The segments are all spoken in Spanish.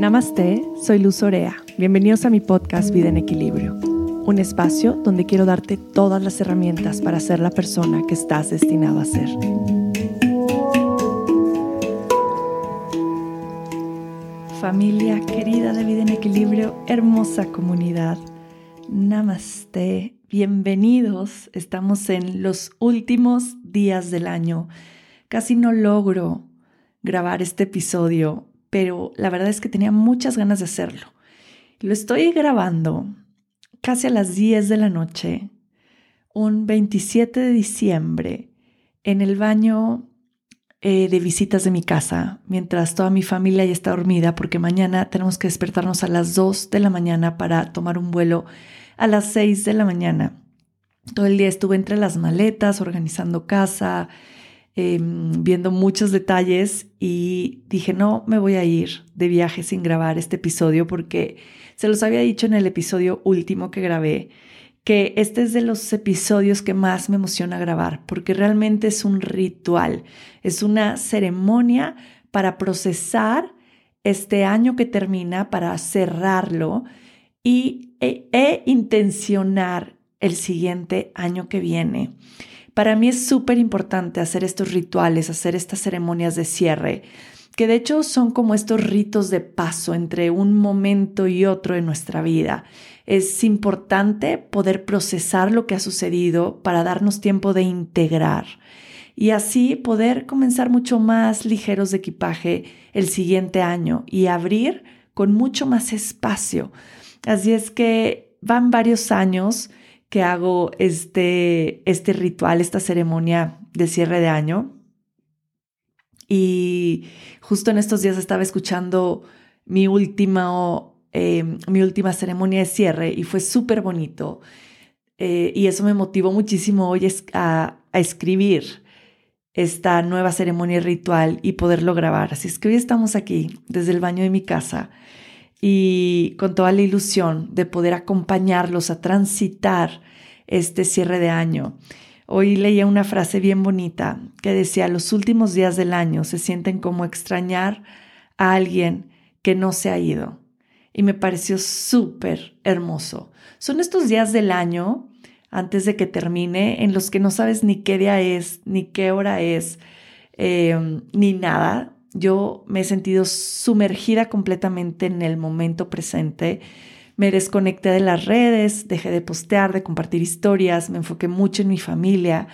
Namaste, soy Luz Orea. Bienvenidos a mi podcast Vida en Equilibrio, un espacio donde quiero darte todas las herramientas para ser la persona que estás destinado a ser. Familia querida de Vida en Equilibrio, hermosa comunidad. Namaste, bienvenidos. Estamos en los últimos días del año. Casi no logro grabar este episodio pero la verdad es que tenía muchas ganas de hacerlo. Lo estoy grabando casi a las 10 de la noche, un 27 de diciembre, en el baño eh, de visitas de mi casa, mientras toda mi familia ya está dormida, porque mañana tenemos que despertarnos a las 2 de la mañana para tomar un vuelo a las 6 de la mañana. Todo el día estuve entre las maletas, organizando casa, Em, viendo muchos detalles y dije, no, me voy a ir de viaje sin grabar este episodio porque se los había dicho en el episodio último que grabé, que este es de los episodios que más me emociona grabar porque realmente es un ritual, es una ceremonia para procesar este año que termina, para cerrarlo y, e, e intencionar el siguiente año que viene. Para mí es súper importante hacer estos rituales, hacer estas ceremonias de cierre, que de hecho son como estos ritos de paso entre un momento y otro en nuestra vida. Es importante poder procesar lo que ha sucedido para darnos tiempo de integrar y así poder comenzar mucho más ligeros de equipaje el siguiente año y abrir con mucho más espacio. Así es que van varios años que hago este, este ritual, esta ceremonia de cierre de año. Y justo en estos días estaba escuchando mi última, em, mi última ceremonia de cierre y fue súper bonito. Eh, y eso me motivó muchísimo hoy a, a escribir esta nueva ceremonia ritual y poderlo grabar. Así es que hoy estamos aquí desde el baño de mi casa y con toda la ilusión de poder acompañarlos a transitar este cierre de año. Hoy leía una frase bien bonita que decía, los últimos días del año se sienten como extrañar a alguien que no se ha ido. Y me pareció súper hermoso. Son estos días del año, antes de que termine, en los que no sabes ni qué día es, ni qué hora es, eh, ni nada yo me he sentido sumergida completamente en el momento presente. Me desconecté de las redes, dejé de postear, de compartir historias, me enfoqué mucho en mi familia.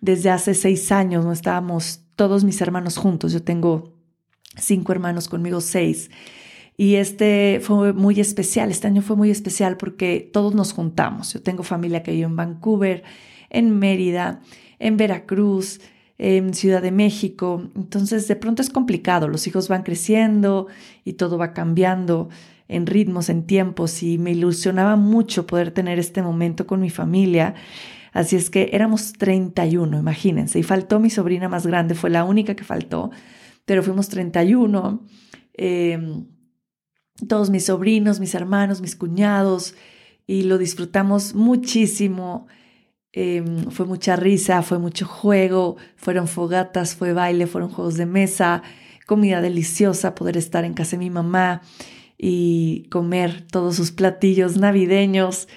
Desde hace seis años no estábamos todos mis hermanos juntos. Yo tengo cinco hermanos, conmigo seis. Y este fue muy especial, este año fue muy especial porque todos nos juntamos. Yo tengo familia que vive en Vancouver, en Mérida, en Veracruz, en Ciudad de México. Entonces, de pronto es complicado, los hijos van creciendo y todo va cambiando en ritmos, en tiempos, y me ilusionaba mucho poder tener este momento con mi familia. Así es que éramos 31, imagínense, y faltó mi sobrina más grande, fue la única que faltó, pero fuimos 31. Em, todos mis sobrinos, mis hermanos, mis cuñados, y lo disfrutamos muchísimo. Em, fue mucha risa, fue mucho juego, fueron fogatas, fue baile, fueron juegos de mesa, comida deliciosa, poder estar en casa de mi mamá y comer todos sus platillos navideños.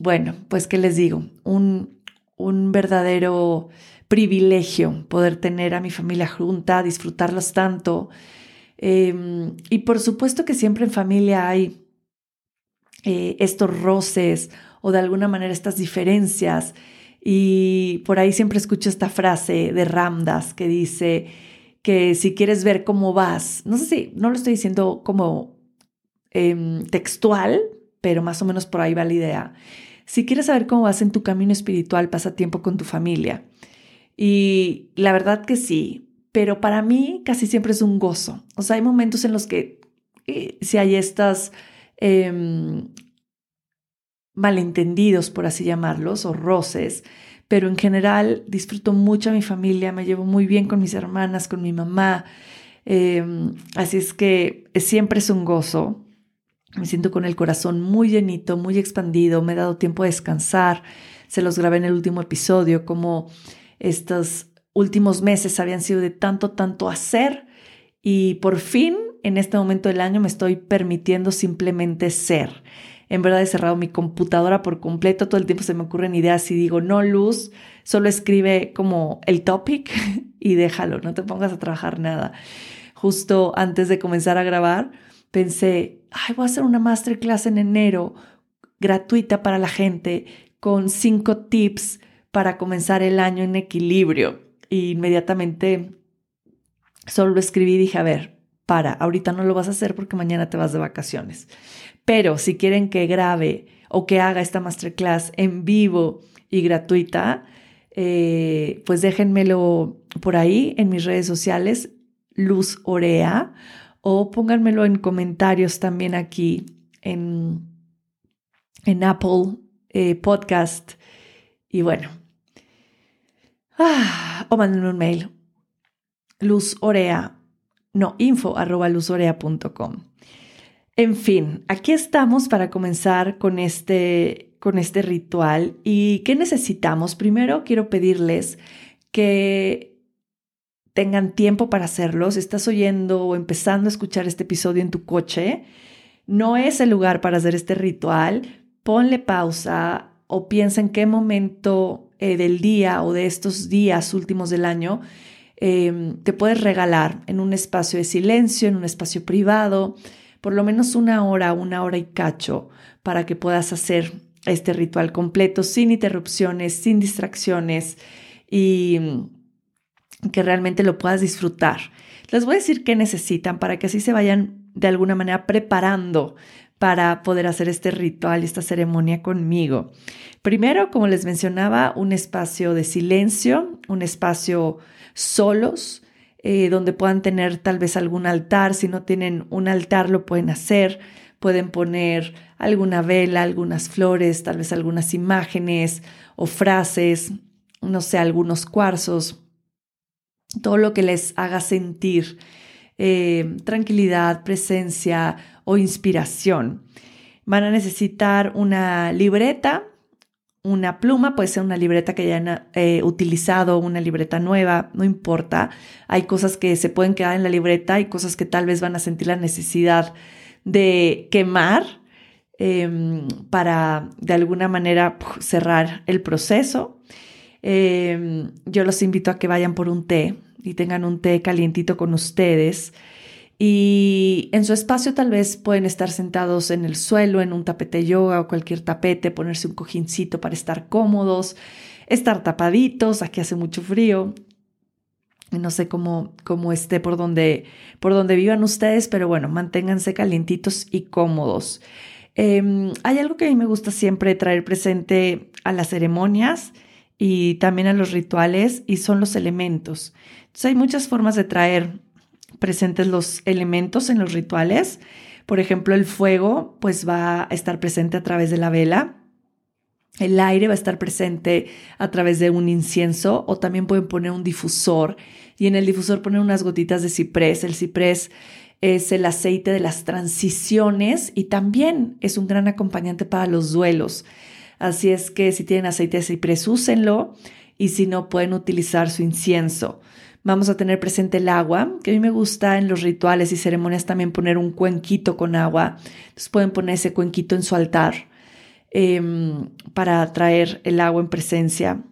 Bueno, pues qué les digo, un, un verdadero privilegio poder tener a mi familia junta, disfrutarlos tanto. Em, y por supuesto que siempre en familia hay eh, estos roces o de alguna manera estas diferencias. Y por ahí siempre escucho esta frase de Ramdas que dice que si quieres ver cómo vas, no sé si, no lo estoy diciendo como em, textual, pero más o menos por ahí va la idea. Si quieres saber cómo vas en tu camino espiritual, pasa tiempo con tu familia. Y la verdad que sí, pero para mí casi siempre es un gozo. O sea, hay momentos en los que eh, si hay estas em, malentendidos, por así llamarlos, o roces, pero en general disfruto mucho a mi familia, me llevo muy bien con mis hermanas, con mi mamá, em, así es que siempre es un gozo. Me siento con el corazón muy llenito, muy expandido, me he dado tiempo de descansar, se los grabé en el último episodio, como estos últimos meses habían sido de tanto, tanto hacer y por fin en este momento del año me estoy permitiendo simplemente ser. En verdad he cerrado mi computadora por completo, todo el tiempo se me ocurren ideas y digo, no, Luz, solo escribe como el topic y déjalo, no te pongas a trabajar nada. Justo antes de comenzar a grabar, pensé, ay, voy a hacer una masterclass en enero gratuita para la gente con cinco tips para comenzar el año en equilibrio. Y inmediatamente solo escribí y dije, a ver, para, ahorita no lo vas a hacer porque mañana te vas de vacaciones. Pero si quieren que grabe o que haga esta masterclass en vivo y gratuita, eh, pues déjenmelo por ahí en mis redes sociales, Luz Orea, o pónganmelo en comentarios también aquí en, en Apple eh, Podcast. Y bueno, ah, o mándenme un mail, Luz Orea no, info arroba luzorea.com. En fin, aquí estamos para comenzar con este, con este ritual. ¿Y qué necesitamos? Primero quiero pedirles que tengan tiempo para hacerlo. Si estás oyendo o empezando a escuchar este episodio en tu coche, no es el lugar para hacer este ritual. Ponle pausa o piensa en qué momento eh, del día o de estos días últimos del año Em, te puedes regalar en un espacio de silencio, en un espacio privado, por lo menos una hora, una hora y cacho, para que puedas hacer este ritual completo sin interrupciones, sin distracciones y mm, que realmente lo puedas disfrutar. Les voy a decir qué necesitan para que así se vayan de alguna manera preparando para poder hacer este ritual, esta ceremonia conmigo. Primero, como les mencionaba, un espacio de silencio, un espacio solos, eh, donde puedan tener tal vez algún altar. Si no tienen un altar, lo pueden hacer. Pueden poner alguna vela, algunas flores, tal vez algunas imágenes o frases, no sé, algunos cuarzos, todo lo que les haga sentir eh, tranquilidad, presencia o inspiración. Van a necesitar una libreta una pluma, puede ser una libreta que ya eh, utilizado, una libreta nueva, no importa. Hay cosas que se pueden quedar en la libreta y cosas que tal vez van a sentir la necesidad de quemar em, para de alguna manera cerrar el proceso. Em, yo los invito a que vayan por un té y tengan un té calientito con ustedes. Y en su espacio tal vez pueden estar sentados en el suelo, en un tapete yoga o cualquier tapete, ponerse un cojincito para estar cómodos, estar tapaditos, aquí hace mucho frío. No sé cómo, cómo esté por donde, por donde vivan ustedes, pero bueno, manténganse calientitos y cómodos. Em, hay algo que a mí me gusta siempre traer presente a las ceremonias y también a los rituales y son los elementos. Entonces hay muchas formas de traer presentes los elementos en los rituales. Por ejemplo, el fuego pues va a estar presente a través de la vela. El aire va a estar presente a través de un incienso o también pueden poner un difusor y en el difusor poner unas gotitas de ciprés. El ciprés es el aceite de las transiciones y también es un gran acompañante para los duelos. Así es que si tienen aceite de ciprés, úsenlo y si no, pueden utilizar su incienso. Vamos a tener presente el agua, que a mí me gusta en los rituales y ceremonias también poner un cuenquito con agua. Entonces pueden poner ese cuenquito en su altar em, para traer el agua en presencia.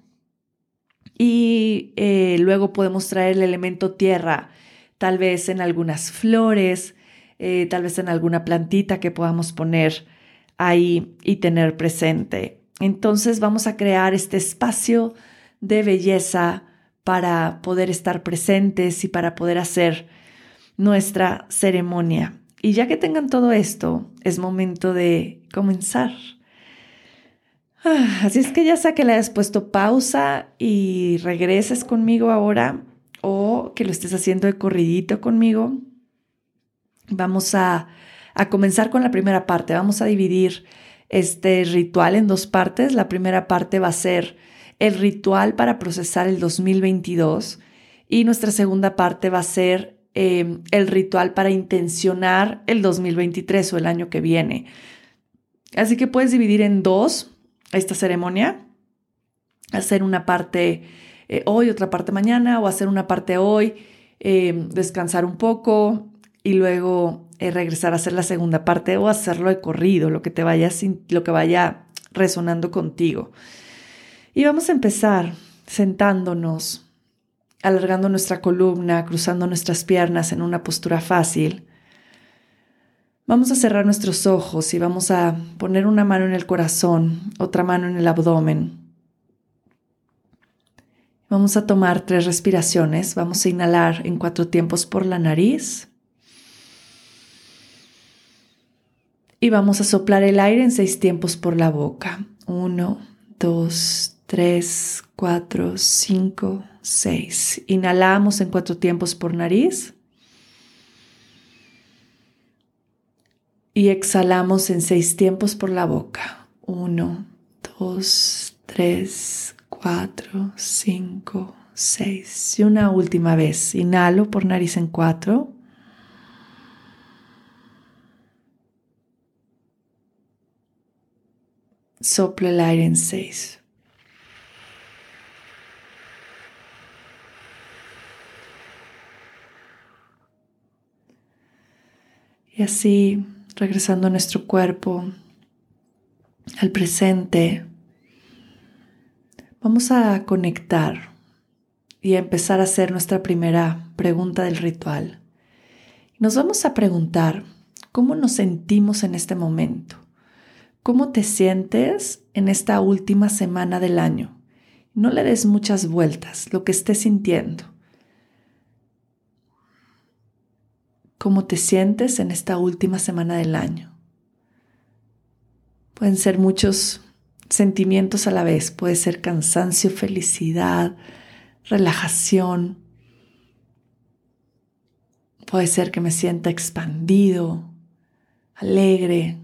Y eh, luego podemos traer el elemento tierra, tal vez en algunas flores, eh, tal vez en alguna plantita que podamos poner ahí y tener presente. Entonces vamos a crear este espacio de belleza para poder estar presentes y para poder hacer nuestra ceremonia. Y ya que tengan todo esto, es momento de comenzar. Ah, así es que ya sea que le hayas puesto pausa y regreses conmigo ahora o que lo estés haciendo de corridito conmigo, vamos a, a comenzar con la primera parte. Vamos a dividir este ritual en dos partes. La primera parte va a ser el ritual para procesar el 2022 y nuestra segunda parte va a ser em, el ritual para intencionar el 2023 o el año que viene. Así que puedes dividir en dos esta ceremonia, hacer una parte eh, hoy, otra parte mañana o hacer una parte hoy, em, descansar un poco y luego eh, regresar a hacer la segunda parte o hacerlo de corrido, lo que te vaya, lo que vaya resonando contigo. Y vamos a empezar sentándonos, alargando nuestra columna, cruzando nuestras piernas en una postura fácil. Vamos a cerrar nuestros ojos y vamos a poner una mano en el corazón, otra mano en el abdomen. Vamos a tomar tres respiraciones. Vamos a inhalar en cuatro tiempos por la nariz. Y vamos a soplar el aire en seis tiempos por la boca. Uno, dos, tres, cuatro, cinco, seis. Inhalamos en cuatro tiempos por nariz. Y exhalamos en seis tiempos por la boca. Uno, dos, tres, cuatro, cinco, seis. Y una última vez. Inhalo por nariz en cuatro. Soplo el aire en seis. Y así, regresando a nuestro cuerpo, al presente, Vamos a conectar y a empezar a hacer nuestra primera pregunta del ritual. Nos vamos a preguntar cómo nos sentimos en este momento. ¿Cómo te sientes en esta última semana del año? No le des muchas vueltas, lo que estés sintiendo. ¿Cómo te sientes en esta última semana del año? Pueden ser muchos sentimientos a la vez. Puede ser cansancio, felicidad, relajación. Puede ser que me sienta expandido, alegre,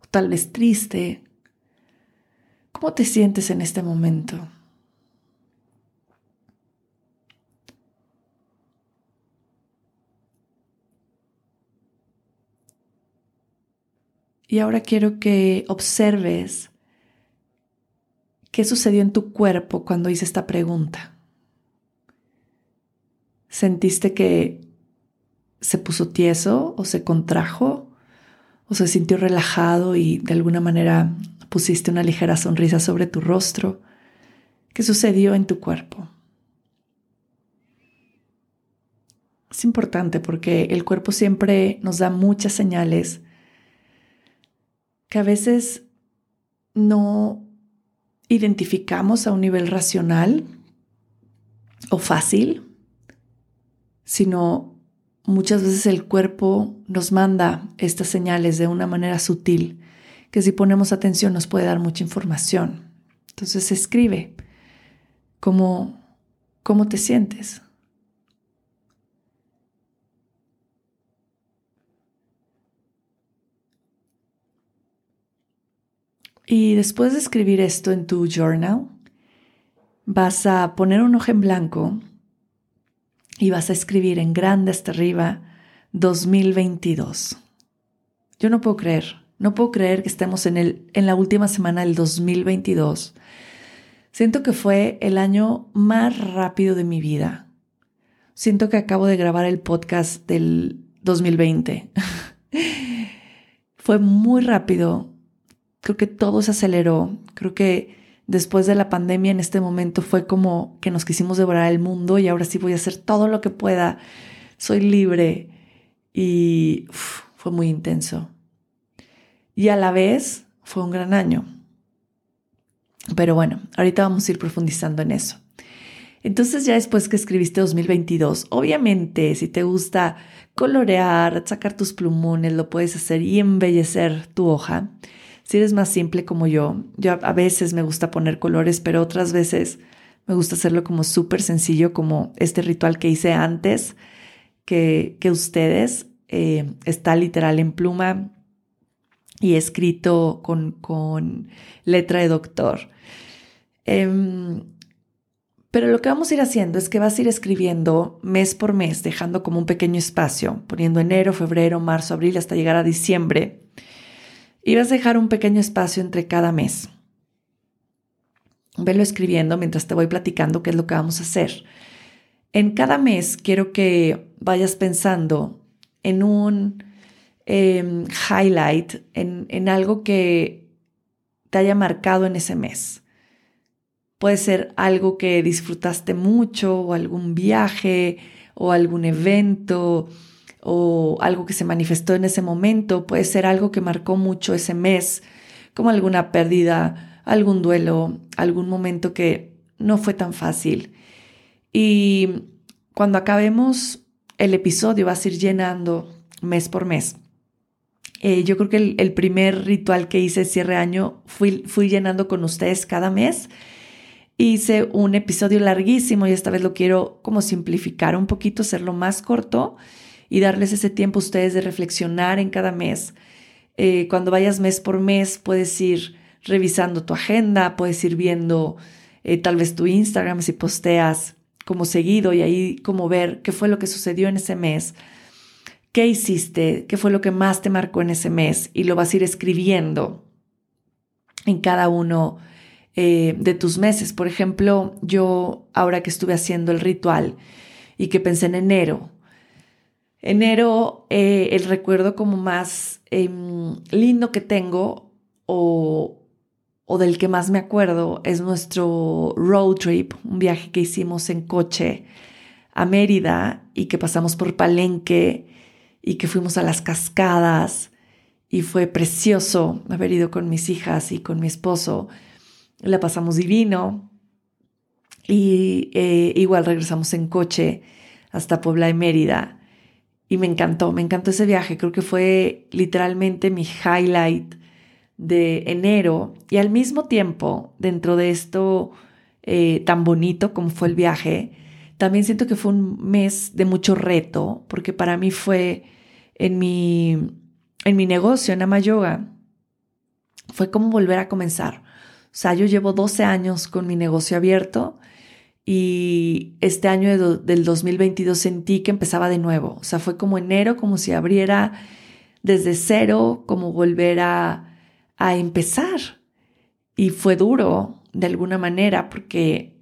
o tal vez triste. ¿Cómo te sientes en este momento? Y ahora quiero que observes qué sucedió en tu cuerpo cuando hice esta pregunta. ¿Sentiste que se puso tieso o se contrajo o se sintió relajado y de alguna manera pusiste una ligera sonrisa sobre tu rostro? ¿Qué sucedió en tu cuerpo? Es importante porque el cuerpo siempre nos da muchas señales que a veces no identificamos a un nivel racional o fácil, sino muchas veces el cuerpo nos manda estas señales de una manera sutil, que si ponemos atención nos puede dar mucha información. Entonces escribe cómo, cómo te sientes. Y después de escribir esto en tu journal, vas a poner un ojo en blanco y vas a escribir en grande hasta arriba 2022. Yo no puedo creer, no puedo creer que estemos en, el, en la última semana del 2022. Siento que fue el año más rápido de mi vida. Siento que acabo de grabar el podcast del 2020. fue muy rápido creo que todo se aceleró. Creo que después de la pandemia en este momento fue como que nos quisimos devorar el mundo y ahora sí voy a hacer todo lo que pueda. Soy libre y fue muy intenso. Y a la vez fue un gran año. Pero bueno, ahorita vamos a ir profundizando en eso. Entonces ya después que escribiste 2022, obviamente si te gusta colorear, sacar tus plumones, lo puedes hacer y embellecer tu hoja. Si eres más simple como yo, yo a veces me gusta poner colores, pero otras veces me gusta hacerlo como súper sencillo, como este ritual que hice antes que, que ustedes. Eh, está literal en pluma y escrito con, con letra de doctor. Em, pero lo que vamos a ir haciendo es que vas a ir escribiendo mes por mes, dejando como un pequeño espacio, poniendo enero, febrero, marzo, abril, hasta llegar a diciembre y vas a dejar un pequeño espacio entre cada mes. Velo escribiendo mientras te voy platicando qué es lo que vamos a hacer. En cada mes quiero que vayas pensando en un em, highlight, en, en algo que te haya marcado en ese mes. Puede ser algo que disfrutaste mucho o algún viaje o algún evento o algo que se manifestó en ese momento. Puede ser algo que marcó mucho ese mes, como alguna pérdida, algún duelo, algún momento que no fue tan fácil. Y cuando acabemos el episodio vas a ir llenando mes por mes. Eh, yo creo que el, primer ritual que hice cierre año fui, fui llenando con ustedes cada mes. Hice un episodio larguísimo y esta vez lo quiero como simplificar un poquito, hacerlo más corto y darles ese tiempo a ustedes de reflexionar en cada mes. Eh, cuando vayas mes por mes puedes ir revisando tu agenda, puedes ir viendo eh, tal vez tu Instagram si posteas como seguido y ahí como ver qué fue lo que sucedió en ese mes, qué hiciste, qué fue lo que más te marcó en ese mes y lo vas a ir escribiendo en cada uno eh, de tus meses. Por ejemplo, yo ahora que estuve haciendo el ritual y que pensé en enero, enero eh, el recuerdo como más em, lindo que tengo o, o del que más me acuerdo es nuestro road trip, un viaje que hicimos en coche a Mérida y que pasamos por Palenque y que fuimos a las cascadas y fue precioso haber ido con mis hijas y con mi esposo. La pasamos divino y eh, igual regresamos en coche hasta Puebla de Mérida y me encantó, me encantó ese viaje, creo que fue literalmente mi highlight de enero. Y al mismo tiempo dentro de esto eh, tan bonito como fue el viaje, también siento que fue un mes de mucho reto porque para mí fue en mi, en mi negocio, en Ama Yoga, fue como volver a comenzar. O sea, yo llevo 12 años con mi negocio abierto y este año del 2022 sentí que empezaba de nuevo. O sea, fue como enero, como si abriera desde cero, como volver a, a empezar. Y fue duro de alguna manera porque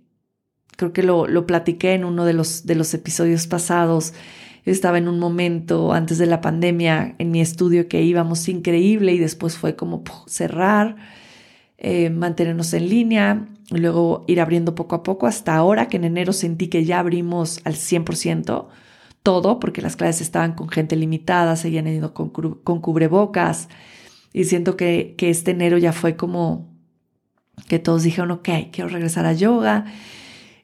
creo que lo, lo platiqué en uno de los, de los episodios pasados. estaba en un momento antes de la pandemia en mi estudio que íbamos increíble y después fue como cerrar eh, mantenernos en línea, luego ir abriendo poco a poco hasta ahora que en enero sentí que ya abrimos al 100% todo, porque las clases estaban con gente limitada, seguían ido con, con cubrebocas y siento que, que este enero ya fue como que todos dijeron, ok, quiero regresar a yoga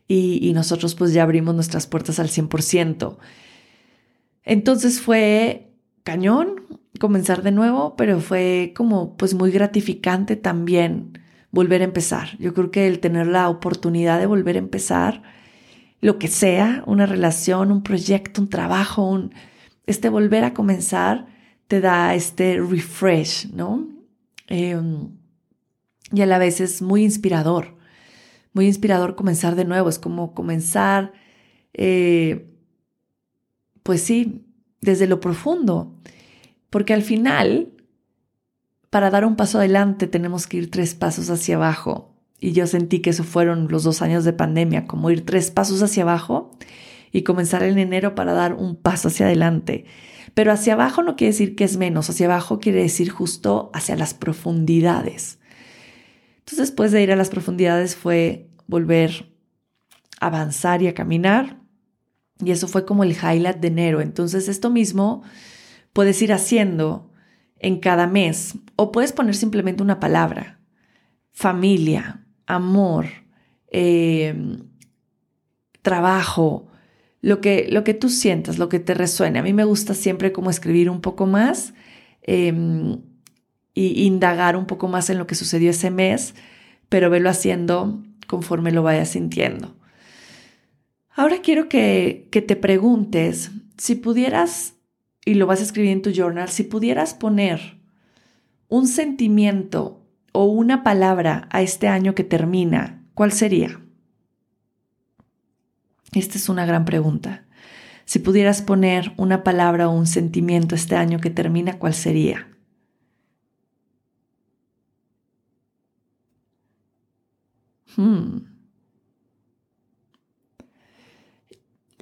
y, y nosotros pues ya abrimos nuestras puertas al 100%. Entonces fue cañón, comenzar de nuevo, pero fue como pues muy gratificante también volver a empezar. Yo creo que el tener la oportunidad de volver a empezar, lo que sea, una relación, un proyecto, un trabajo, un, este volver a comenzar te da este refresh, ¿no? Em, y a la vez es muy inspirador, muy inspirador comenzar de nuevo, es como comenzar, eh, pues sí, desde lo profundo. Porque al final, para dar un paso adelante tenemos que ir tres pasos hacia abajo. Y yo sentí que eso fueron los dos años de pandemia, como ir tres pasos hacia abajo y comenzar en enero para dar un paso hacia adelante. Pero hacia abajo no quiere decir que es menos, hacia abajo quiere decir justo hacia las profundidades. Entonces después de ir a las profundidades fue volver a avanzar y a caminar. Y eso fue como el highlight de enero. Entonces esto mismo puedes ir haciendo en cada mes o puedes poner simplemente una palabra. Familia, amor, em, trabajo, lo que, lo que tú sientas, lo que te resuene. A mí me gusta siempre como escribir un poco más eh, y indagar un poco más en lo que sucedió ese mes, pero verlo haciendo conforme lo vayas sintiendo. Ahora quiero que, que te preguntes si pudieras y lo vas a escribir en tu journal, si pudieras poner un sentimiento o una palabra a este año que termina, ¿cuál sería? Esta es una gran pregunta. Si pudieras poner una palabra o un sentimiento este año que termina, ¿cuál sería? Hmm.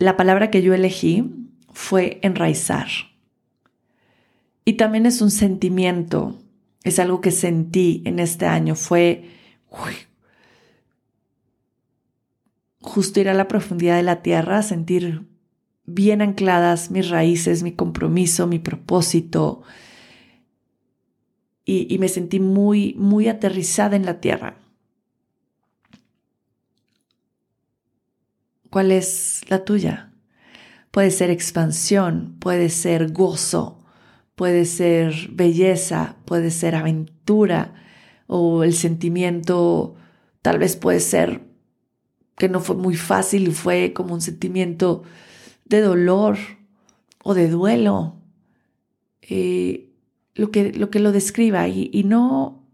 la palabra que yo elegí fue enraizar. Y también es un sentimiento, es algo que sentí en este año, fue justo ir a la profundidad de la tierra, sentir bien ancladas mis raíces, mi compromiso, mi propósito. Y, y, me sentí muy, muy aterrizada en la tierra. ¿Cuál es la tuya? Puede ser expansión, puede ser gozo, puede ser belleza, puede ser aventura o el sentimiento tal vez puede ser que no fue muy fácil y fue como un sentimiento de dolor o de duelo, eh, lo, que, lo, que, lo describa y, y no,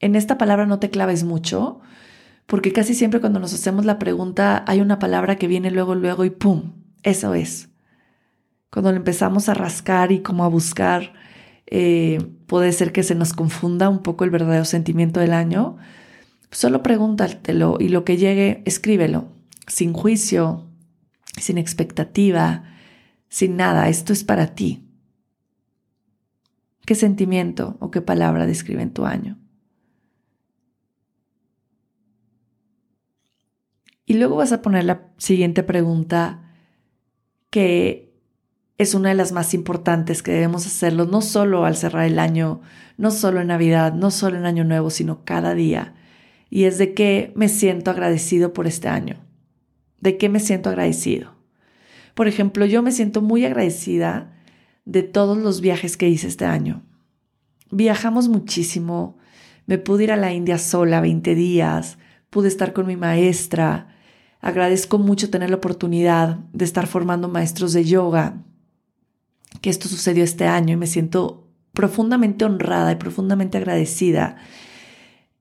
en esta palabra no te claves mucho, porque casi siempre cuando nos hacemos la pregunta hay una palabra que viene luego, luego y ¡pum! Eso es. Cuando le empezamos a rascar y como a buscar, eh, puede ser que se nos confunda un poco el verdadero sentimiento del año, Solo pregúntatelo y lo que llegue, escríbelo, sin juicio, sin expectativa, sin nada. Esto es para ti. ¿Qué sentimiento o qué palabra describen tu año? Y luego vas a poner la siguiente pregunta que es una de las más importantes que debemos hacerlo, no solo al cerrar el año, no solo en Navidad, no solo en Año Nuevo, sino cada día y es de qué me siento agradecido por este año. ¿De qué me siento agradecido? Por ejemplo, yo me siento muy agradecida de todos los viajes que hice este año. Viajamos muchísimo, me pude ir a la India sola 20 días, pude estar con mi maestra, agradezco mucho tener la oportunidad de estar formando maestros de yoga, que esto sucedió este año y me siento profundamente honrada y profundamente agradecida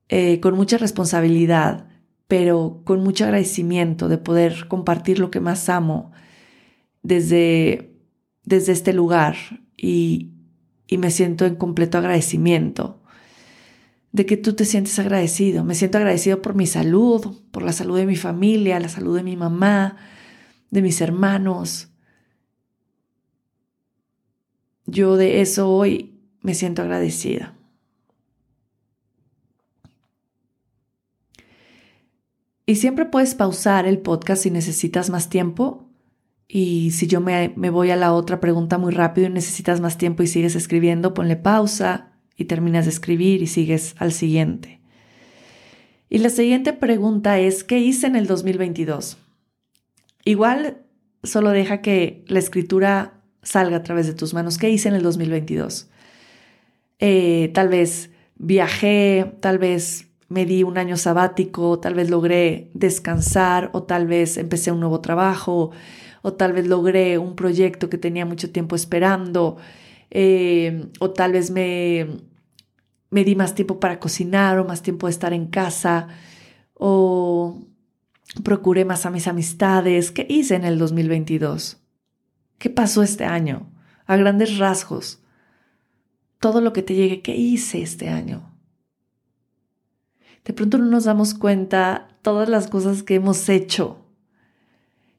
eh, con mucha responsabilidad, pero con mucho agradecimiento de poder compartir lo que más amo desde, desde este lugar y, y me siento en completo agradecimiento de que tú te sientes agradecido. Me siento agradecido por mi salud, por la salud de mi familia, la salud de mi mamá, de mis hermanos. Yo de eso hoy me siento agradecida. Y siempre puedes pausar el podcast si necesitas más tiempo. Y si yo me, voy a la otra pregunta muy rápido y necesitas más tiempo y sigues escribiendo, ponle pausa y terminas de escribir y sigues al siguiente. Y la siguiente pregunta es, ¿qué hice en el 2022? Igual solo deja que la escritura salga a través de tus manos. ¿Qué hice en el 2022? Eh, tal vez viajé, tal vez me di un año sabático, tal vez logré descansar o tal vez empecé un nuevo trabajo o tal vez logré un proyecto que tenía mucho tiempo esperando eh, o tal vez me, me di más tiempo para cocinar o más tiempo de estar en casa o procuré más a mis amistades. ¿Qué hice en el 2022? ¿Qué pasó este año? A grandes rasgos. Todo lo que te llegue, ¿qué hice este año? de pronto no nos damos cuenta todas las cosas que hemos hecho.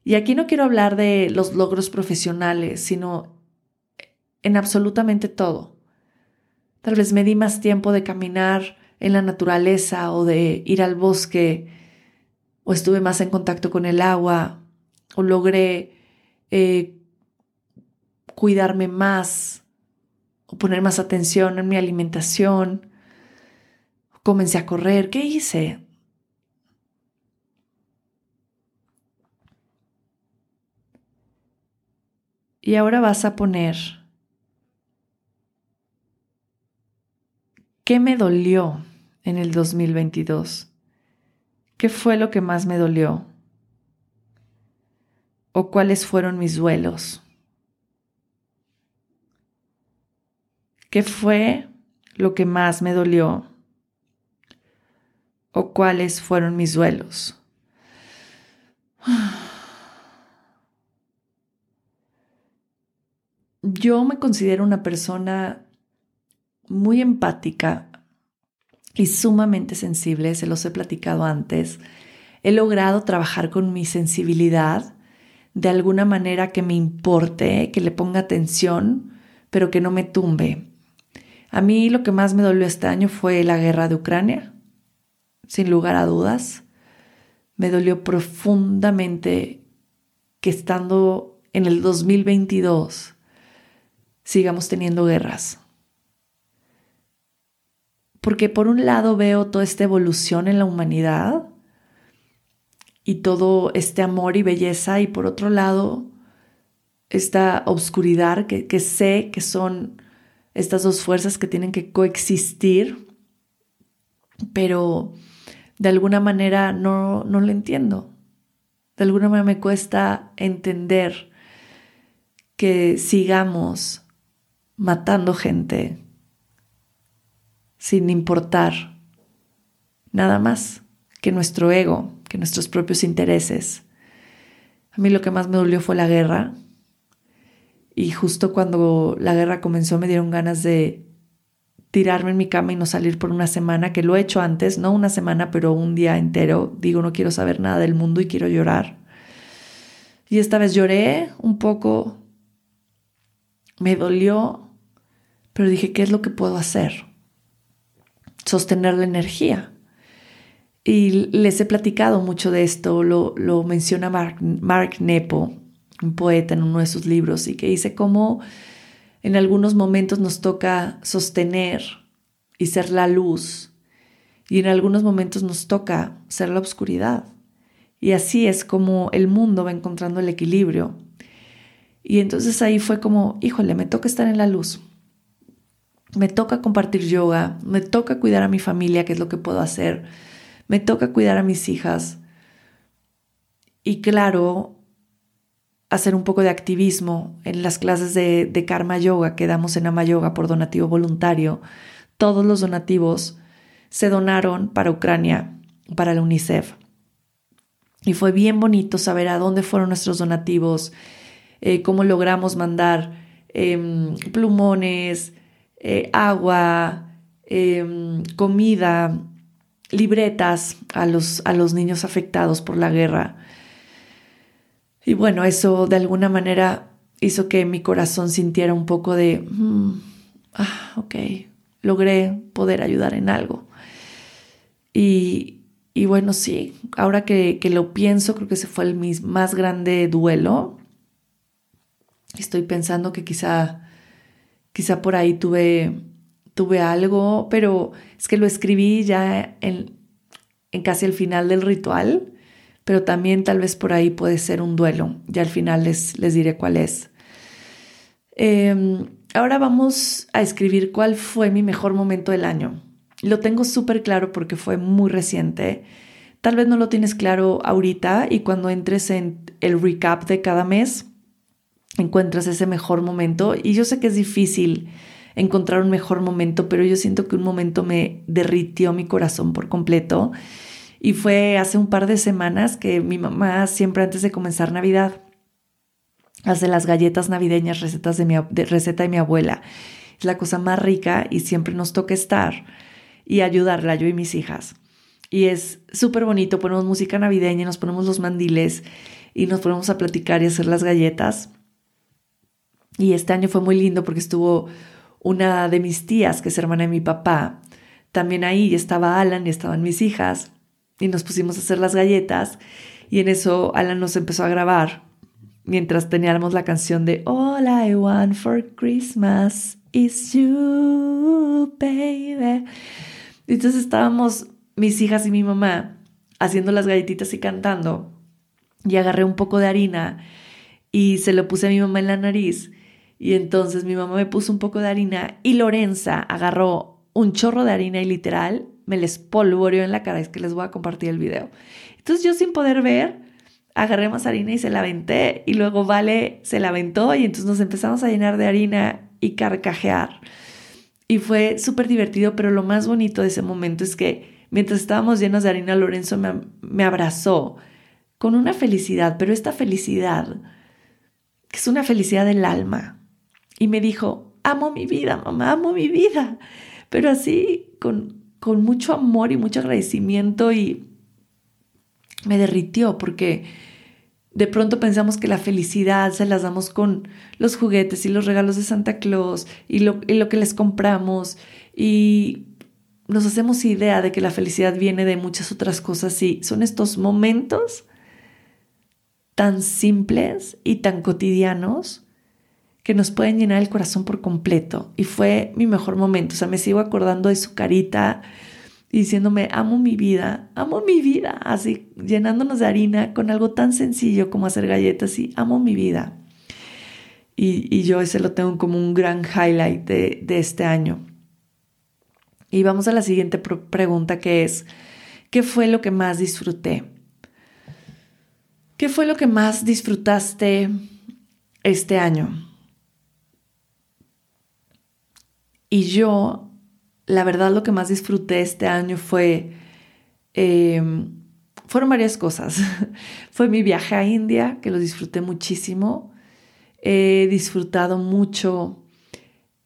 Y aquí no quiero hablar de los logros profesionales, sino en absolutamente todo. Tal vez me di más tiempo de caminar en la naturaleza o de ir al bosque, o estuve más en contacto con el agua, o logré eh, cuidarme más, o poner más atención en mi alimentación, Comencé a correr. ¿Qué hice? Y ahora vas a poner, ¿qué me dolió en el 2022? ¿Qué fue lo que más me dolió? ¿O cuáles fueron mis duelos? ¿Qué fue lo que más me dolió? o cuáles fueron mis duelos. Yo me considero una persona muy empática y sumamente sensible, se los he platicado antes. He logrado trabajar con mi sensibilidad de alguna manera que me importe, que le ponga atención, pero que no me tumbe. A mí lo que más me dolió este año fue la guerra de Ucrania, sin lugar a dudas. Me dolió profundamente que estando en el 2022 sigamos teniendo guerras. Porque por un lado veo toda esta evolución en la humanidad y todo este amor y belleza y por otro lado esta obscuridad que, que sé que son estas dos fuerzas que tienen que coexistir, pero de alguna manera no, no lo entiendo. De alguna manera me cuesta entender que sigamos matando gente sin importar nada más que nuestro ego, que nuestros propios intereses. A mí lo que más me dolió fue la guerra. Y justo cuando la guerra comenzó me dieron ganas de tirarme en mi cama y no salir por una semana, que lo he hecho antes, no una semana, pero un día entero. Digo, no quiero saber nada del mundo y quiero llorar. Y esta vez lloré un poco, me dolió, pero dije, ¿qué es lo que puedo hacer? Sostener la energía. Y les he platicado mucho de esto, lo, lo menciona Mark, Mark Nepo, un poeta en uno de sus libros, y que dice cómo en algunos momentos nos toca sostener y ser la luz, y en algunos momentos nos toca ser la oscuridad. Y así es como el mundo va encontrando el equilibrio. Y entonces ahí fue como, híjole, me toca estar en la luz. Me toca compartir yoga, me toca cuidar a mi familia, que es lo que puedo hacer me toca cuidar a mis hijas. Y claro, hacer un poco de activismo en las clases de, Karma Yoga que damos en Ama Yoga por donativo voluntario. Todos los donativos se donaron para Ucrania, para la UNICEF. Y fue bien bonito saber a dónde fueron nuestros donativos, eh, cómo logramos mandar em, plumones, eh, agua, em, comida, libretas a los, a los niños afectados por la guerra. Y bueno, eso de alguna manera hizo que mi corazón sintiera un poco de, mm, ah, ok, logré poder ayudar en algo. Y, y bueno, sí, ahora que, que, lo pienso, creo que ese fue el mi más grande duelo. Estoy pensando que quizá, quizá por ahí tuve tuve algo, pero es que lo escribí ya en, casi el final del ritual, pero también tal vez por ahí puede ser un duelo. Ya al final les, les diré cuál es. Em, ahora vamos a escribir cuál fue mi mejor momento del año. Lo tengo súper claro porque fue muy reciente. Tal vez no lo tienes claro ahorita y cuando entres en el recap de cada mes, encuentras ese mejor momento. Y yo sé que es difícil encontrar un mejor momento, pero yo siento que un momento me derritió mi corazón por completo. Y fue hace un par de semanas que mi mamá, siempre antes de comenzar Navidad, hace las galletas navideñas, recetas de mi, receta de mi abuela. Es la cosa más rica y siempre nos toca estar y ayudarla, yo y mis hijas. Y es súper bonito, ponemos música navideña, nos ponemos los mandiles y nos ponemos a platicar y hacer las galletas. Y este año fue muy lindo porque estuvo una de mis tías, que es hermana de mi papá, también ahí estaba Alan y estaban mis hijas y nos pusimos a hacer las galletas y en eso Alan nos empezó a grabar mientras teníamos la canción de All I Want for Christmas is you, baby. Entonces estábamos mis hijas y mi mamá haciendo las galletitas y cantando y agarré un poco de harina y se lo puse a mi mamá en la nariz y entonces mi mamá me puso un poco de harina y Lorenza agarró un chorro de harina y literal me les polvoreó en la cara. Es que les voy a compartir el video. Entonces yo sin poder ver, agarré más harina y se la aventé. Y luego Vale se la aventó y entonces nos empezamos a llenar de harina y carcajear. Y fue súper divertido, pero lo más bonito de ese momento es que mientras estábamos llenos de harina, Lorenzo me, me abrazó con una felicidad, pero esta felicidad, que es una felicidad del alma, y me dijo, amo mi vida, mamá, amo mi vida, pero así con, con mucho amor y mucho agradecimiento y me derritió porque de pronto pensamos que la felicidad se las damos con los juguetes y los regalos de Santa Claus y lo, y lo que les compramos y nos hacemos idea de que la felicidad viene de muchas otras cosas y son estos momentos tan simples y tan cotidianos que nos pueden llenar el corazón por completo. Y fue mi mejor momento. O sea, me sigo acordando de su carita diciéndome, amo mi vida, amo mi vida, así llenándonos de harina con algo tan sencillo como hacer galletas y amo mi vida. Y, yo ese lo tengo como un gran highlight de, de este año. Y vamos a la siguiente pregunta que es, ¿qué fue lo que más disfruté? ¿Qué fue lo que más disfrutaste este año? Y yo, la verdad, lo que más disfruté este año fue, em, fueron varias cosas. fue mi viaje a India, que lo disfruté muchísimo. He disfrutado mucho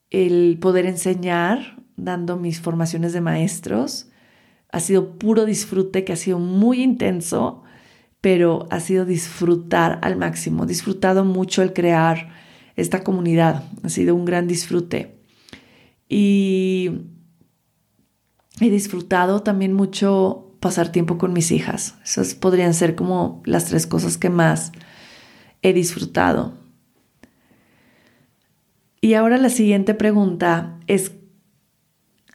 el poder enseñar, dando mis formaciones de maestros. Ha sido puro disfrute que ha sido muy intenso pero ha sido disfrutar al máximo, disfrutado mucho el crear esta comunidad, ha sido un gran disfrute. Y he disfrutado también mucho pasar tiempo con mis hijas. Esas podrían ser como las tres cosas que más he disfrutado. Y ahora la siguiente pregunta es,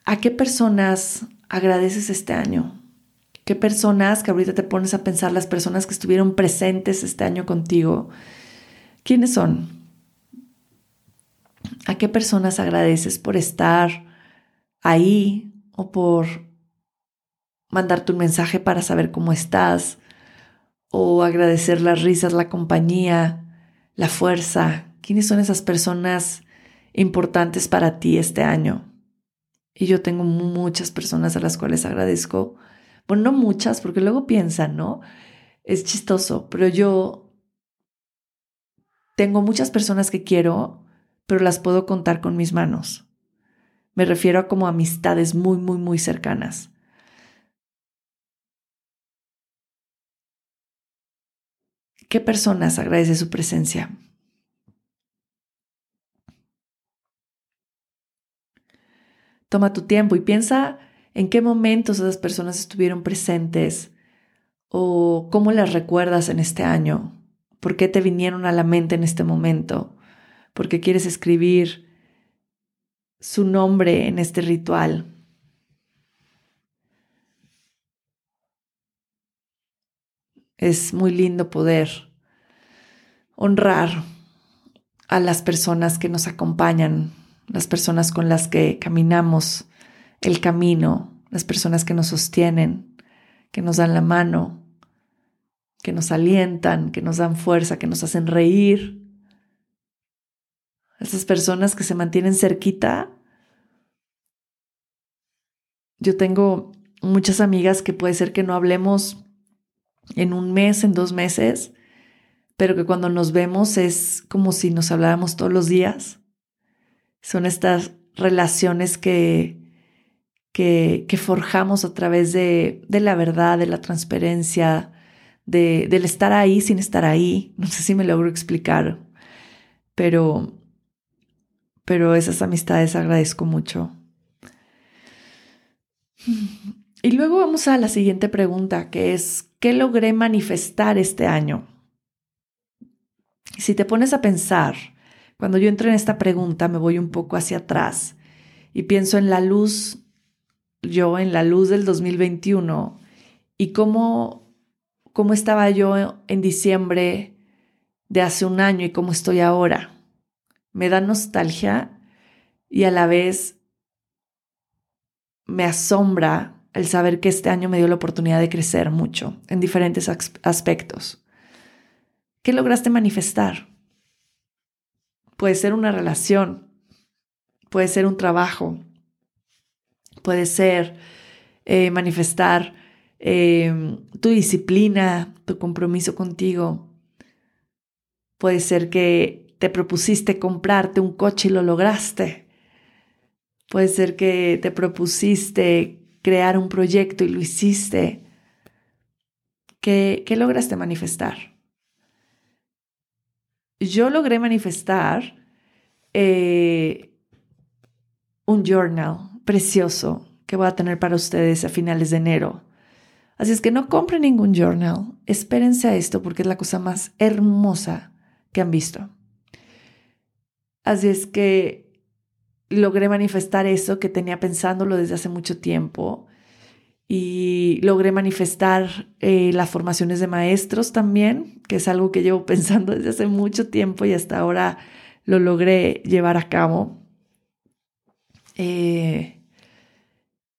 ¿a qué personas agradeces este año? ¿Qué personas que ahorita te pones a pensar, las personas que estuvieron presentes este año contigo, quiénes son? ¿A qué personas agradeces por estar ahí o por mandarte un mensaje para saber cómo estás? O agradecer las risas, la compañía, la fuerza. ¿Quiénes son esas personas importantes para ti este año? Y yo tengo muchas personas a las cuales agradezco bueno, no muchas, porque luego piensan, ¿no? Es chistoso, pero yo tengo muchas personas que quiero, pero las puedo contar con mis manos. Me refiero a como amistades muy, muy, muy cercanas. ¿Qué personas agradece su presencia? Toma tu tiempo y piensa en qué momentos esas personas estuvieron presentes o cómo las recuerdas en este año, por qué te vinieron a la mente en este momento, por qué quieres escribir su nombre en este ritual. Es muy lindo poder honrar a las personas que nos acompañan, las personas con las que caminamos el camino, las personas que nos sostienen, que nos dan la mano, que nos alientan, que nos dan fuerza, que nos hacen reír. Esas personas que se mantienen cerquita. Yo tengo muchas amigas que puede ser que no hablemos en un mes, en dos meses, pero que cuando nos vemos es como si nos habláramos todos los días. Son estas relaciones que, que, forjamos a través de, la verdad, de la transparencia, de, del estar ahí sin estar ahí. No sé si me logro explicar, pero, pero esas amistades agradezco mucho. Y luego vamos a la siguiente pregunta, que es, ¿qué logré manifestar este año? Si te pones a pensar, cuando yo entro en esta pregunta me voy un poco hacia atrás y pienso en la luz yo en la luz del 2021 y cómo, cómo estaba yo en diciembre de hace un año y cómo estoy ahora. Me da nostalgia y a la vez me asombra el saber que este año me dio la oportunidad de crecer mucho en diferentes aspectos. ¿Qué lograste manifestar? Puede ser una relación, puede ser un trabajo, puede ser eh, manifestar eh, tu disciplina, tu compromiso contigo. Puede ser que te propusiste comprarte un coche y lo lograste. Puede ser que te propusiste crear un proyecto y lo hiciste. ¿Qué, qué lograste manifestar? yo logré manifestar eh, un journal precioso que voy a tener para ustedes a finales de enero. Así es que no compren ningún journal, espérense a esto porque es la cosa más hermosa que han visto. Así es que logré manifestar eso que tenía pensándolo desde hace mucho tiempo y logré manifestar eh, las formaciones de maestros también, que es algo que llevo pensando desde hace mucho tiempo y hasta ahora lo logré llevar a cabo. Eh,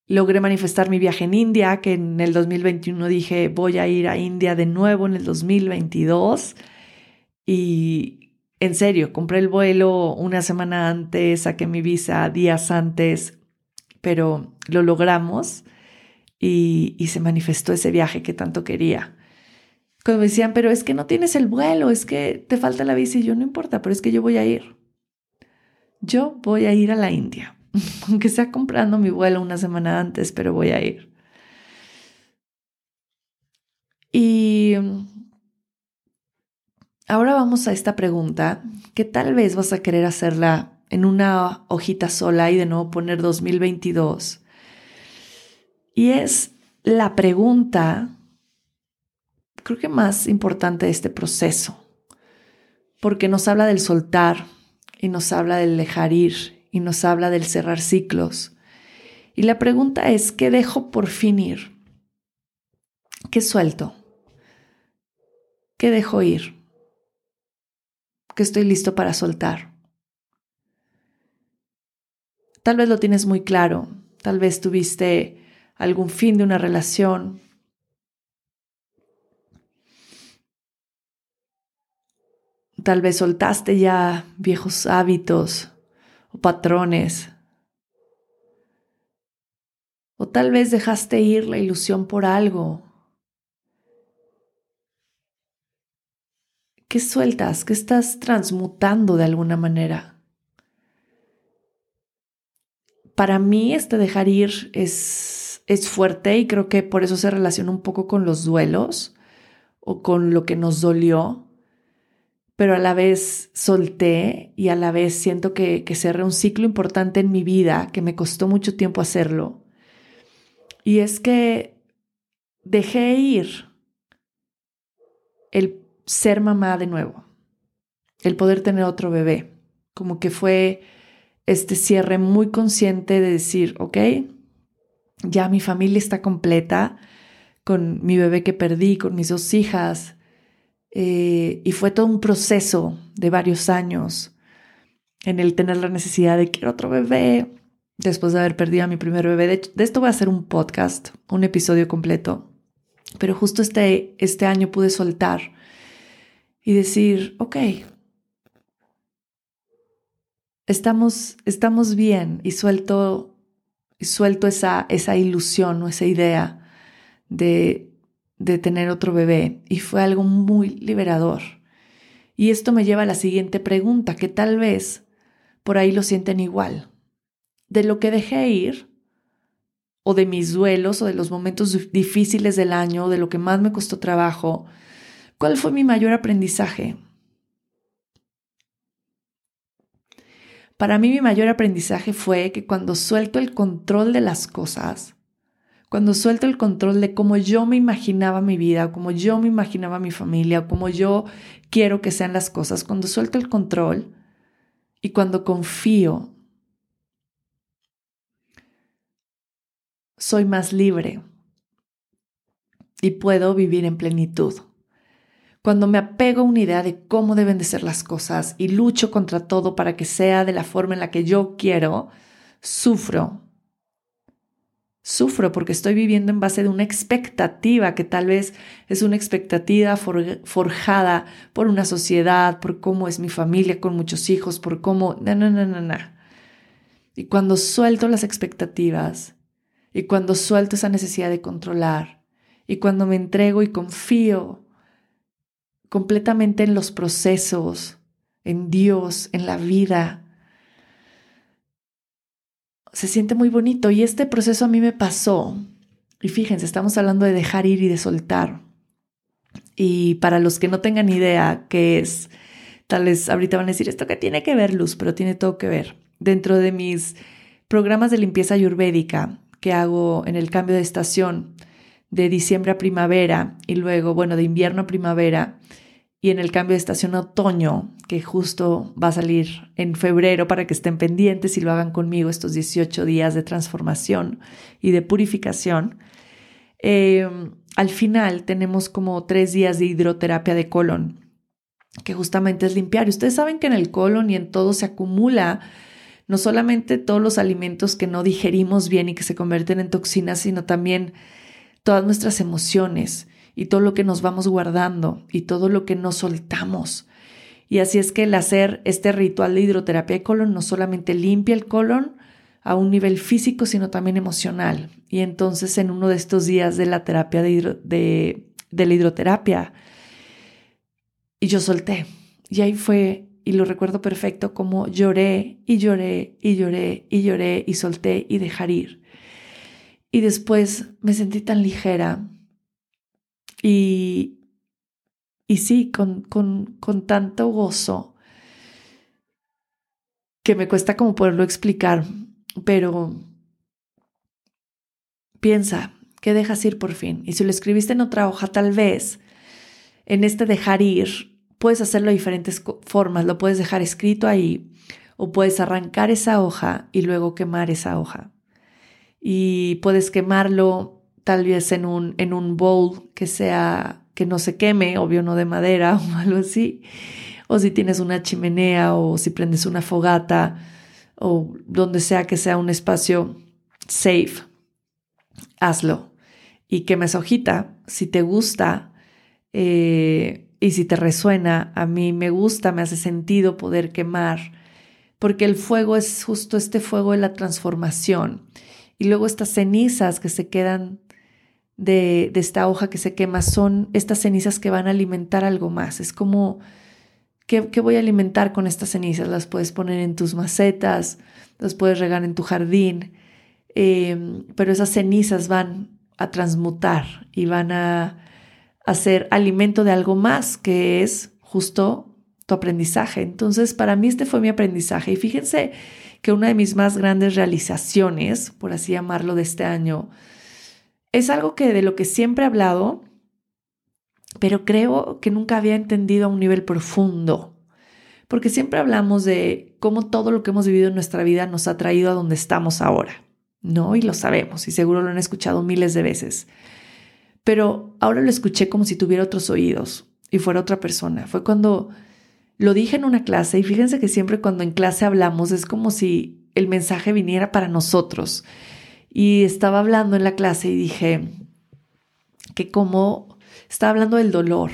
logré manifestar mi viaje en India, que en el 2021 dije voy a ir a India de nuevo en el 2022. Y en serio, compré el vuelo una semana antes, saqué mi visa días antes, pero lo logramos y, se manifestó ese viaje que tanto quería. Cuando me decían, pero es que no tienes el vuelo, es que te falta la visa y yo no importa, pero es que yo voy a ir. Yo voy a ir a la India, aunque sea comprando mi vuelo una semana antes, pero voy a ir. Y ahora vamos a esta pregunta que tal vez vas a querer hacerla en una hojita sola y de nuevo poner 2022 y es la pregunta, creo que más importante de este proceso, porque nos habla del soltar y nos habla del dejar ir y nos habla del cerrar ciclos. Y la pregunta es, ¿qué dejo por fin ir? ¿Qué suelto? ¿Qué dejo ir? ¿Qué estoy listo para soltar? Tal vez lo tienes muy claro, tal vez tuviste algún fin de una relación. Tal vez soltaste ya viejos hábitos o patrones. O tal vez dejaste ir la ilusión por algo. ¿Qué sueltas? ¿Qué estás transmutando de alguna manera? Para mí este dejar ir es es fuerte y creo que por eso se relaciona un poco con los duelos o con lo que nos dolió, pero a la vez solté y a la vez siento que, que cerré un ciclo importante en mi vida que me costó mucho tiempo hacerlo. Y es que dejé ir el ser mamá de nuevo, el poder tener otro bebé, como que fue este cierre muy consciente de decir, ok, ya mi familia está completa con mi bebé que perdí, con mis dos hijas. Eh, y fue todo un proceso de varios años en el tener la necesidad de quiero otro bebé después de haber perdido a mi primer bebé. De, esto voy a hacer un podcast, un episodio completo. Pero justo este, este año pude soltar y decir, ok, estamos, estamos bien y suelto y suelto esa, esa ilusión o esa idea de, de tener otro bebé. Y fue algo muy liberador. Y esto me lleva a la siguiente pregunta, que tal vez por ahí lo sienten igual. De lo que dejé ir, o de mis duelos, o de los momentos difíciles del año, de lo que más me costó trabajo, ¿cuál fue mi mayor aprendizaje? Para mí mi mayor aprendizaje fue que cuando suelto el control de las cosas, cuando suelto el control de cómo yo me imaginaba mi vida, cómo yo me imaginaba mi familia, cómo yo quiero que sean las cosas, cuando suelto el control y cuando confío, soy más libre y puedo vivir en plenitud. Cuando me apego a una idea de cómo deben de ser las cosas y lucho contra todo para que sea de la forma en la que yo quiero, sufro. Sufro porque estoy viviendo en base de una expectativa que tal vez es una expectativa forjada por una sociedad, por cómo es mi familia con muchos hijos, por cómo... No, no, no, no, no. Y cuando suelto las expectativas y cuando suelto esa necesidad de controlar y cuando me entrego y confío completamente en los procesos, en Dios, en la vida. Se siente muy bonito y este proceso a mí me pasó. Y fíjense, estamos hablando de dejar ir y de soltar. Y para los que no tengan idea qué es, Tal vez ahorita van a decir, ¿esto qué tiene que ver, Luz? Pero tiene todo que ver. Dentro de mis programas de limpieza ayurvédica que hago en el cambio de estación de diciembre a primavera y luego, bueno, de invierno a primavera y en el cambio de estación a otoño, que justo va a salir en febrero para que estén pendientes y lo hagan conmigo estos 18 días de transformación y de purificación. Em, al final tenemos como tres días de hidroterapia de colon, que justamente es limpiar. Y ustedes saben que en el colon y en todo se acumula no solamente todos los alimentos que no digerimos bien y que se convierten en toxinas, sino también todas nuestras emociones y todo lo que nos vamos guardando y todo lo que nos soltamos. Y así es que el hacer este ritual de hidroterapia de colon no solamente limpia el colon a un nivel físico, sino también emocional. Y entonces en uno de estos días de la terapia de, de la hidroterapia, y yo solté. Y ahí fue, y lo recuerdo perfecto, como lloré y lloré y lloré y lloré y solté y dejar ir. Y después me sentí tan ligera y, y sí, con, con, con tanto gozo que me cuesta como poderlo explicar, pero piensa que dejas ir por fin. Y si lo escribiste en otra hoja, tal vez en este dejar ir, puedes hacerlo de diferentes formas. Lo puedes dejar escrito ahí o puedes arrancar esa hoja y luego quemar esa hoja y puedes quemarlo tal vez en un, en un bowl que sea, que no se queme, obvio no de madera o algo así, o si tienes una chimenea o si prendes una fogata o donde sea que sea un espacio safe, hazlo. Y quemes hojita. Si te gusta eh, y si te resuena, a mí me gusta, me hace sentido poder quemar, porque el fuego es justo este fuego de la transformación y luego estas cenizas que se quedan de, esta hoja que se quema son estas cenizas que van a alimentar algo más. Es como, ¿qué, voy a alimentar con estas cenizas? Las puedes poner en tus macetas, las puedes regar en tu jardín, em, pero esas cenizas van a transmutar y van a hacer alimento de algo más, que es justo tu aprendizaje. Entonces, para mí este fue mi aprendizaje. Y fíjense que una de mis más grandes realizaciones, por así llamarlo, de este año, es algo que de lo que siempre he hablado, pero creo que nunca había entendido a un nivel profundo. Porque siempre hablamos de cómo todo lo que hemos vivido en nuestra vida nos ha traído a donde estamos ahora, ¿no? Y lo sabemos y seguro lo han escuchado miles de veces. Pero ahora lo escuché como si tuviera otros oídos y fuera otra persona. Fue cuando lo dije en una clase y fíjense que siempre cuando en clase hablamos es como si el mensaje viniera para nosotros. Y estaba hablando en la clase y dije que como estaba hablando del dolor,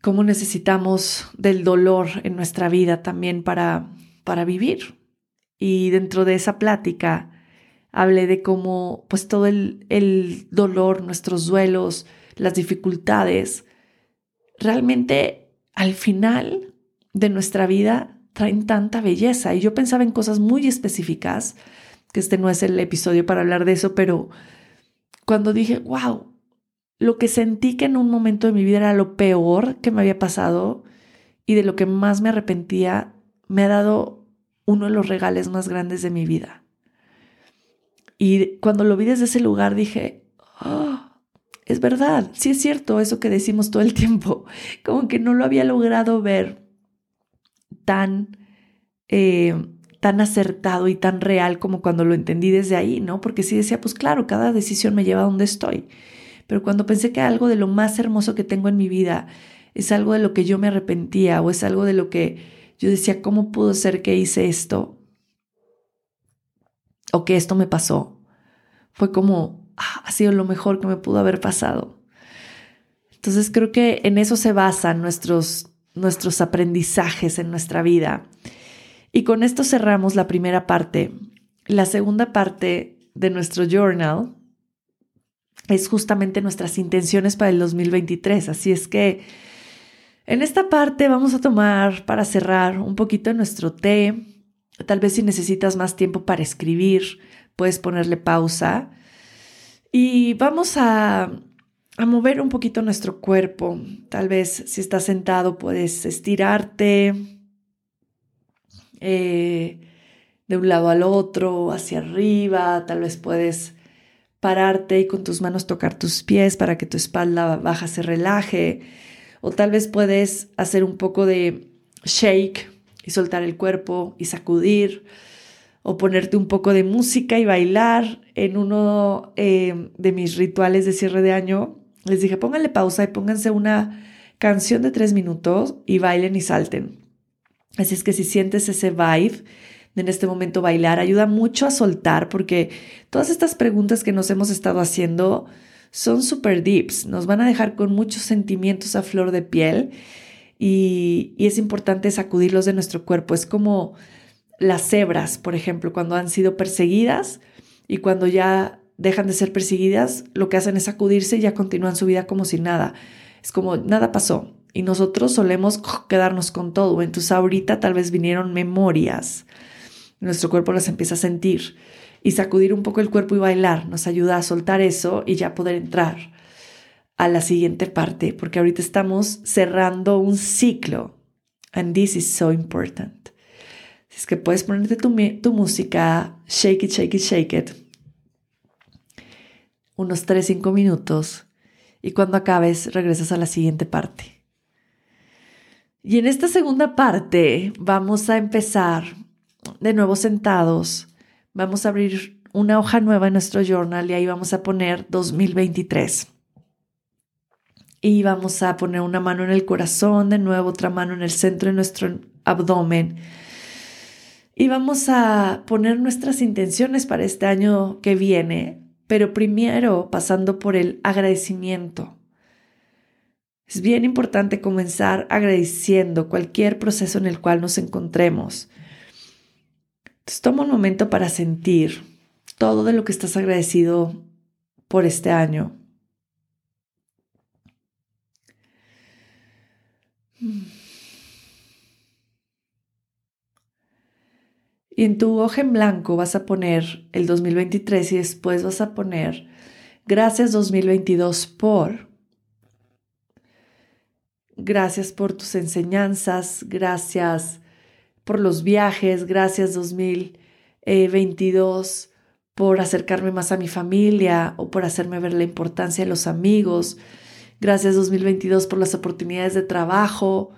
cómo necesitamos del dolor en nuestra vida también para, para vivir. Y dentro de esa plática hablé de cómo pues todo el, el dolor, nuestros duelos, las dificultades, realmente al final de nuestra vida traen tanta belleza. Y yo pensaba en cosas muy específicas, que este no es el episodio para hablar de eso, pero cuando dije, wow, lo que sentí que en un momento de mi vida era lo peor que me había pasado y de lo que más me arrepentía, me ha dado uno de los regales más grandes de mi vida. Y cuando lo vi desde ese lugar dije, es verdad, sí es cierto eso que decimos todo el tiempo, como que no lo había logrado ver tan, eh, tan acertado y tan real como cuando lo entendí desde ahí, ¿no? Porque sí decía, pues claro, cada decisión me lleva a donde estoy, pero cuando pensé que algo de lo más hermoso que tengo en mi vida es algo de lo que yo me arrepentía o es algo de lo que yo decía, ¿cómo pudo ser que hice esto? O que esto me pasó. Fue como, Ah, ha sido lo mejor que me pudo haber pasado. Entonces creo que en eso se basan nuestros, nuestros aprendizajes en nuestra vida. Y con esto cerramos la primera parte. La segunda parte de nuestro journal es justamente nuestras intenciones para el 2023. Así es que en esta parte vamos a tomar para cerrar un poquito nuestro té. Tal vez si necesitas más tiempo para escribir, puedes ponerle pausa y vamos a, a mover un poquito nuestro cuerpo. Tal vez si estás sentado puedes estirarte eh, de un lado al otro, hacia arriba. Tal vez puedes pararte y con tus manos tocar tus pies para que tu espalda baja se relaje. O tal vez puedes hacer un poco de shake y soltar el cuerpo y sacudir. O ponerte un poco de música y bailar. En uno eh, de mis rituales de cierre de año les dije, pónganle pausa y pónganse una canción de tres minutos y bailen y salten. Así es que si sientes ese vibe de en este momento bailar, ayuda mucho a soltar porque todas estas preguntas que nos hemos estado haciendo son super deeps, nos van a dejar con muchos sentimientos a flor de piel y, y es importante sacudirlos de nuestro cuerpo. Es como las cebras, por ejemplo, cuando han sido perseguidas y cuando ya dejan de ser perseguidas, lo que hacen es sacudirse y ya continúan su vida como si nada. Es como nada pasó. Y nosotros solemos quedarnos con todo. Entonces ahorita tal vez vinieron memorias. Nuestro cuerpo las empieza a sentir. Y sacudir un poco el cuerpo y bailar nos ayuda a soltar eso y ya poder entrar a la siguiente parte. Porque ahorita estamos cerrando un ciclo. And this is so important. Es que puedes ponerte tu, tu música, shake it, shake it, shake it unos 3-5 minutos y cuando acabes regresas a la siguiente parte. Y en esta segunda parte vamos a empezar de nuevo sentados. Vamos a abrir una hoja nueva en nuestro journal y ahí vamos a poner 2023. Y vamos a poner una mano en el corazón, de nuevo otra mano en el centro de nuestro abdomen. Y vamos a poner nuestras intenciones para este año que viene pero primero pasando por el agradecimiento. Es bien importante comenzar agradeciendo cualquier proceso en el cual nos encontremos. Entonces toma un momento para sentir todo de lo que estás agradecido por este año. Y en tu hoja en blanco vas a poner el 2023 y después vas a poner gracias 2022 por. Gracias por tus enseñanzas, gracias por los viajes, gracias 2022 por acercarme más a mi familia o por hacerme ver la importancia de los amigos. Gracias 2022 por las oportunidades de trabajo,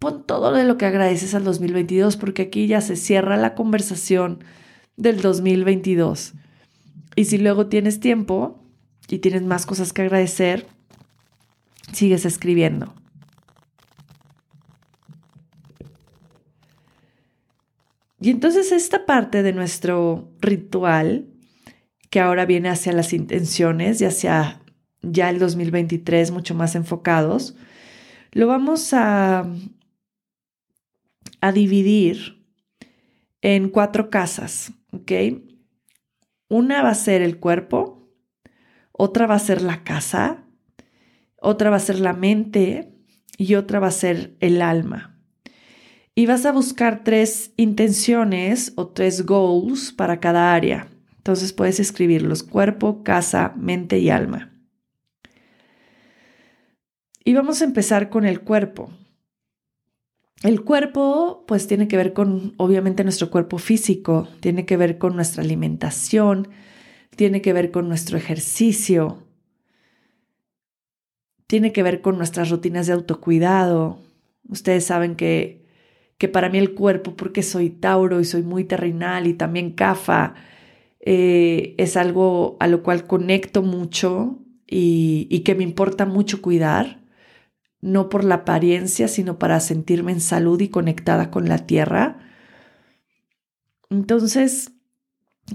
pon todo de lo que agradeces al 2022 porque aquí ya se cierra la conversación del 2022. Y si luego tienes tiempo y tienes más cosas que agradecer, sigues escribiendo. Y entonces esta parte de nuestro ritual, que ahora viene hacia las intenciones y hacia ya el 2023 mucho más enfocados, lo vamos a a dividir en cuatro casas, ¿ok? Una va a ser el cuerpo, otra va a ser la casa, otra va a ser la mente y otra va a ser el alma. Y vas a buscar tres intenciones o tres goals para cada área. Entonces puedes escribirlos cuerpo, casa, mente y alma. Y vamos a empezar con el cuerpo. El cuerpo, pues tiene que ver con, obviamente, nuestro cuerpo físico, tiene que ver con nuestra alimentación, tiene que ver con nuestro ejercicio, tiene que ver con nuestras rutinas de autocuidado. Ustedes saben que, que para mí el cuerpo, porque soy Tauro y soy muy terrenal y también CAFA, eh, es algo a lo cual conecto mucho y, y que me importa mucho cuidar no por la apariencia, sino para sentirme en salud y conectada con la tierra. Entonces,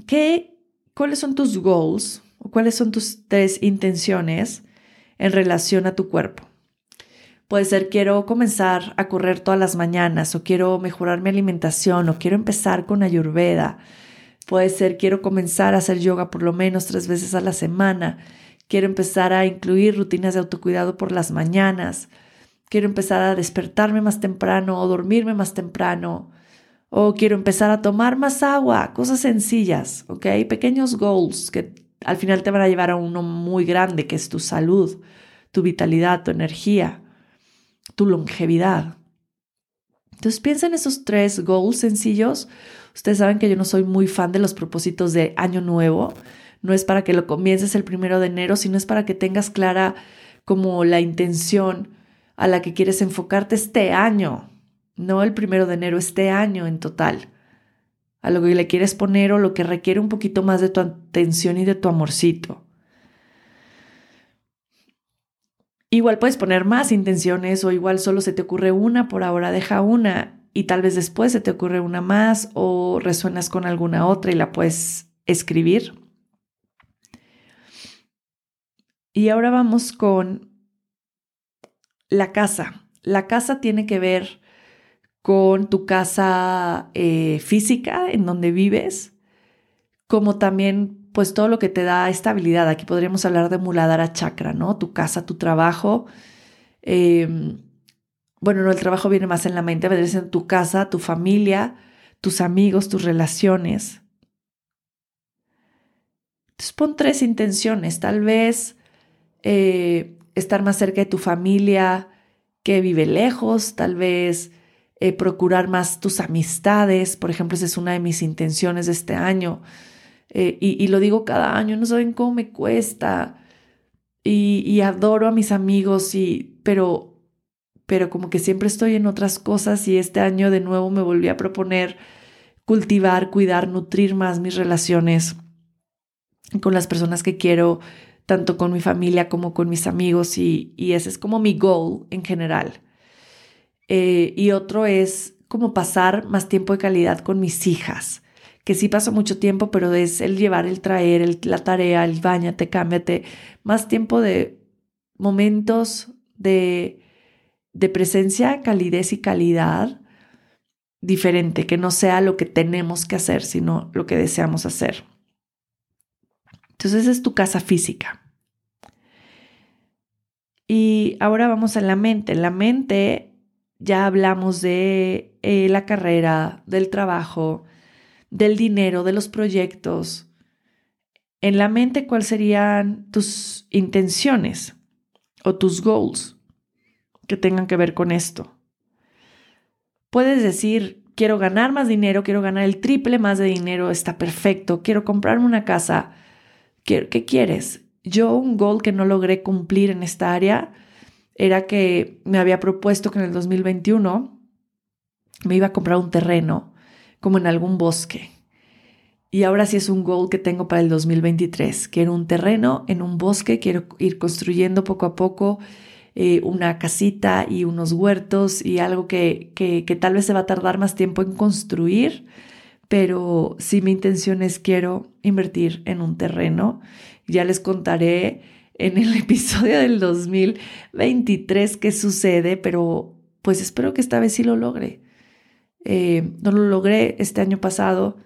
¿qué, ¿cuáles son tus goals o cuáles son tus tres intenciones en relación a tu cuerpo? Puede ser quiero comenzar a correr todas las mañanas o quiero mejorar mi alimentación o quiero empezar con ayurveda. Puede ser quiero comenzar a hacer yoga por lo menos tres veces a la semana Quiero empezar a incluir rutinas de autocuidado por las mañanas. Quiero empezar a despertarme más temprano o dormirme más temprano. O quiero empezar a tomar más agua, cosas sencillas, ¿ok? Pequeños goals que al final te van a llevar a uno muy grande, que es tu salud, tu vitalidad, tu energía, tu longevidad. Entonces piensa en esos tres goals sencillos. Ustedes saben que yo no soy muy fan de los propósitos de año nuevo. No es para que lo comiences el primero de enero, sino es para que tengas clara como la intención a la que quieres enfocarte este año, no el primero de enero, este año en total. A lo que le quieres poner o lo que requiere un poquito más de tu atención y de tu amorcito. Igual puedes poner más intenciones o igual solo se te ocurre una, por ahora deja una y tal vez después se te ocurre una más o resuenas con alguna otra y la puedes escribir. Y ahora vamos con la casa. La casa tiene que ver con tu casa eh, física en donde vives, como también pues todo lo que te da estabilidad. Aquí podríamos hablar de Muladhara Chakra, ¿no? Tu casa, tu trabajo. Em, bueno, no, el trabajo viene más en la mente, vendría en tu casa, tu familia, tus amigos, tus relaciones. Entonces pon tres intenciones, tal vez eh, estar más cerca de tu familia que vive lejos, tal vez eh, procurar más tus amistades, por ejemplo, esa es una de mis intenciones de este año eh, y, lo digo cada año, no saben cómo me cuesta. Y, adoro a mis amigos, y, pero, pero como que siempre estoy en otras cosas y este año de nuevo me volví a proponer cultivar, cuidar, nutrir más mis relaciones con las personas que quiero, tanto con mi familia como con mis amigos y, ese es como mi goal en general. Eh, y otro es como pasar más tiempo de calidad con mis hijas que sí pasó mucho tiempo, pero es el llevar, el traer, la tarea, el bañate, cámbiate, más tiempo de momentos de, de presencia, calidez y calidad diferente, que no sea lo que tenemos que hacer, sino lo que deseamos hacer. Entonces es tu casa física. Y ahora vamos a la mente. En la mente ya hablamos de eh, la carrera, del trabajo, del dinero, de los proyectos, en la mente cuáles serían tus intenciones o tus goals que tengan que ver con esto. Puedes decir, quiero ganar más dinero, quiero ganar el triple más de dinero, está perfecto, quiero comprarme una casa. ¿Qué, quieres? Yo un goal que no logré cumplir en esta área era que me había propuesto que en el 2021 me iba a comprar un terreno como en algún bosque. Y ahora sí es un goal que tengo para el 2023. Quiero un terreno en un bosque, quiero ir construyendo poco a poco eh, una casita y unos huertos y algo que, que, que tal vez se va a tardar más tiempo en construir, pero sí mi intención es quiero invertir en un terreno. Ya les contaré en el episodio del 2023 qué sucede, pero pues espero que esta vez sí lo logre. Eh, no lo logré este año pasado,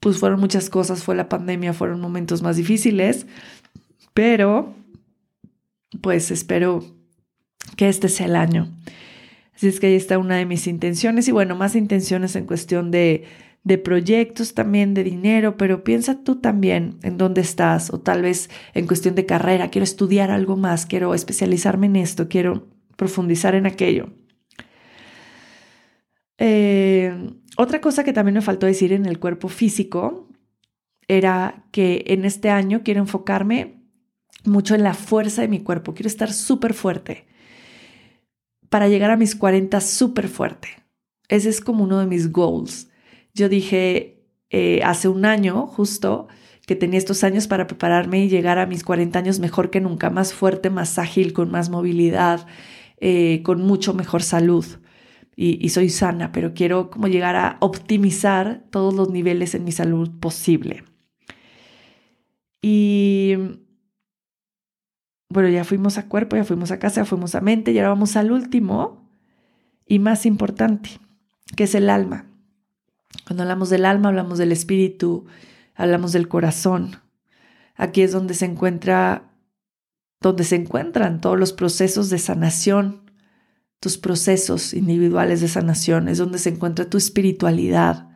pues fueron muchas cosas, fue la pandemia, fueron momentos más difíciles, pero pues espero que este sea el año. Así es que ahí está una de mis intenciones y bueno, más intenciones en cuestión de, de proyectos también, de dinero, pero piensa tú también en dónde estás o tal vez en cuestión de carrera, quiero estudiar algo más, quiero especializarme en esto, quiero profundizar en aquello. Eh, otra cosa que también me faltó decir en el cuerpo físico era que en este año quiero enfocarme mucho en la fuerza de mi cuerpo. Quiero estar súper fuerte para llegar a mis 40 súper fuerte. Ese es como uno de mis goals. Yo dije eh, hace un año justo que tenía estos años para prepararme y llegar a mis 40 años mejor que nunca, más fuerte, más ágil, con más movilidad, eh, con mucho mejor salud y, soy sana, pero quiero como llegar a optimizar todos los niveles en mi salud posible. Y bueno, ya fuimos a cuerpo, ya fuimos a casa, ya fuimos a mente y ahora vamos al último y más importante, que es el alma. Cuando hablamos del alma, hablamos del espíritu, hablamos del corazón. Aquí es donde se encuentra, donde se encuentran todos los procesos de sanación tus procesos individuales de sanación, es donde se encuentra tu espiritualidad.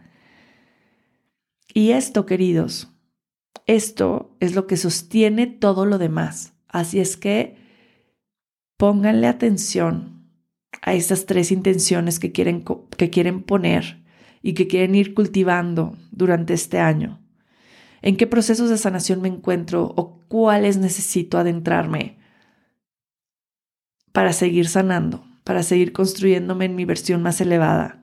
Y esto, queridos, esto es lo que sostiene todo lo demás. Así es que pónganle atención a esas tres intenciones que quieren, que quieren poner y que quieren ir cultivando durante este año. ¿En qué procesos de sanación me encuentro o cuáles necesito adentrarme para seguir sanando, para seguir construyéndome en mi versión más elevada?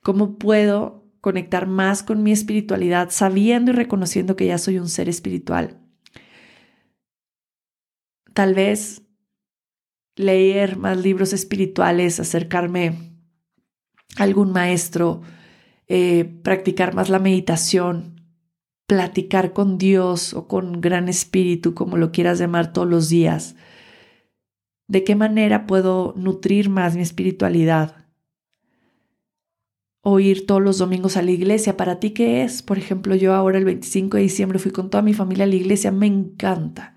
¿Cómo puedo conectar más con mi espiritualidad sabiendo y reconociendo que ya soy un ser espiritual? Tal vez leer más libros espirituales, acercarme a algún maestro, eh, practicar más la meditación, platicar con Dios o con gran espíritu, como lo quieras llamar todos los días. ¿De qué manera puedo nutrir más mi espiritualidad? O ir todos los domingos a la iglesia. ¿Para ti qué es? Por ejemplo, yo ahora el 25 de diciembre fui con toda mi familia a la iglesia. Me encanta.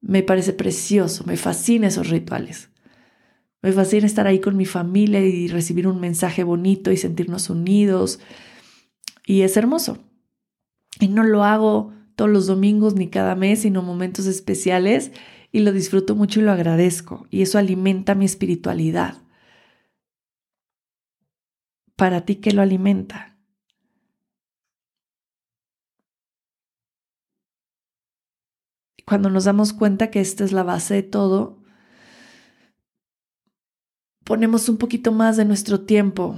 Me parece precioso. Me fascina esos rituales. Me fascina estar ahí con mi familia y recibir un mensaje bonito y sentirnos unidos. Y es hermoso. Y no lo hago todos los domingos ni cada mes, sino momentos especiales y lo disfruto mucho y lo agradezco. Y eso alimenta mi espiritualidad. ¿Para ti qué lo alimenta? Cuando nos damos cuenta que esta es la base de todo, ponemos un poquito más de nuestro tiempo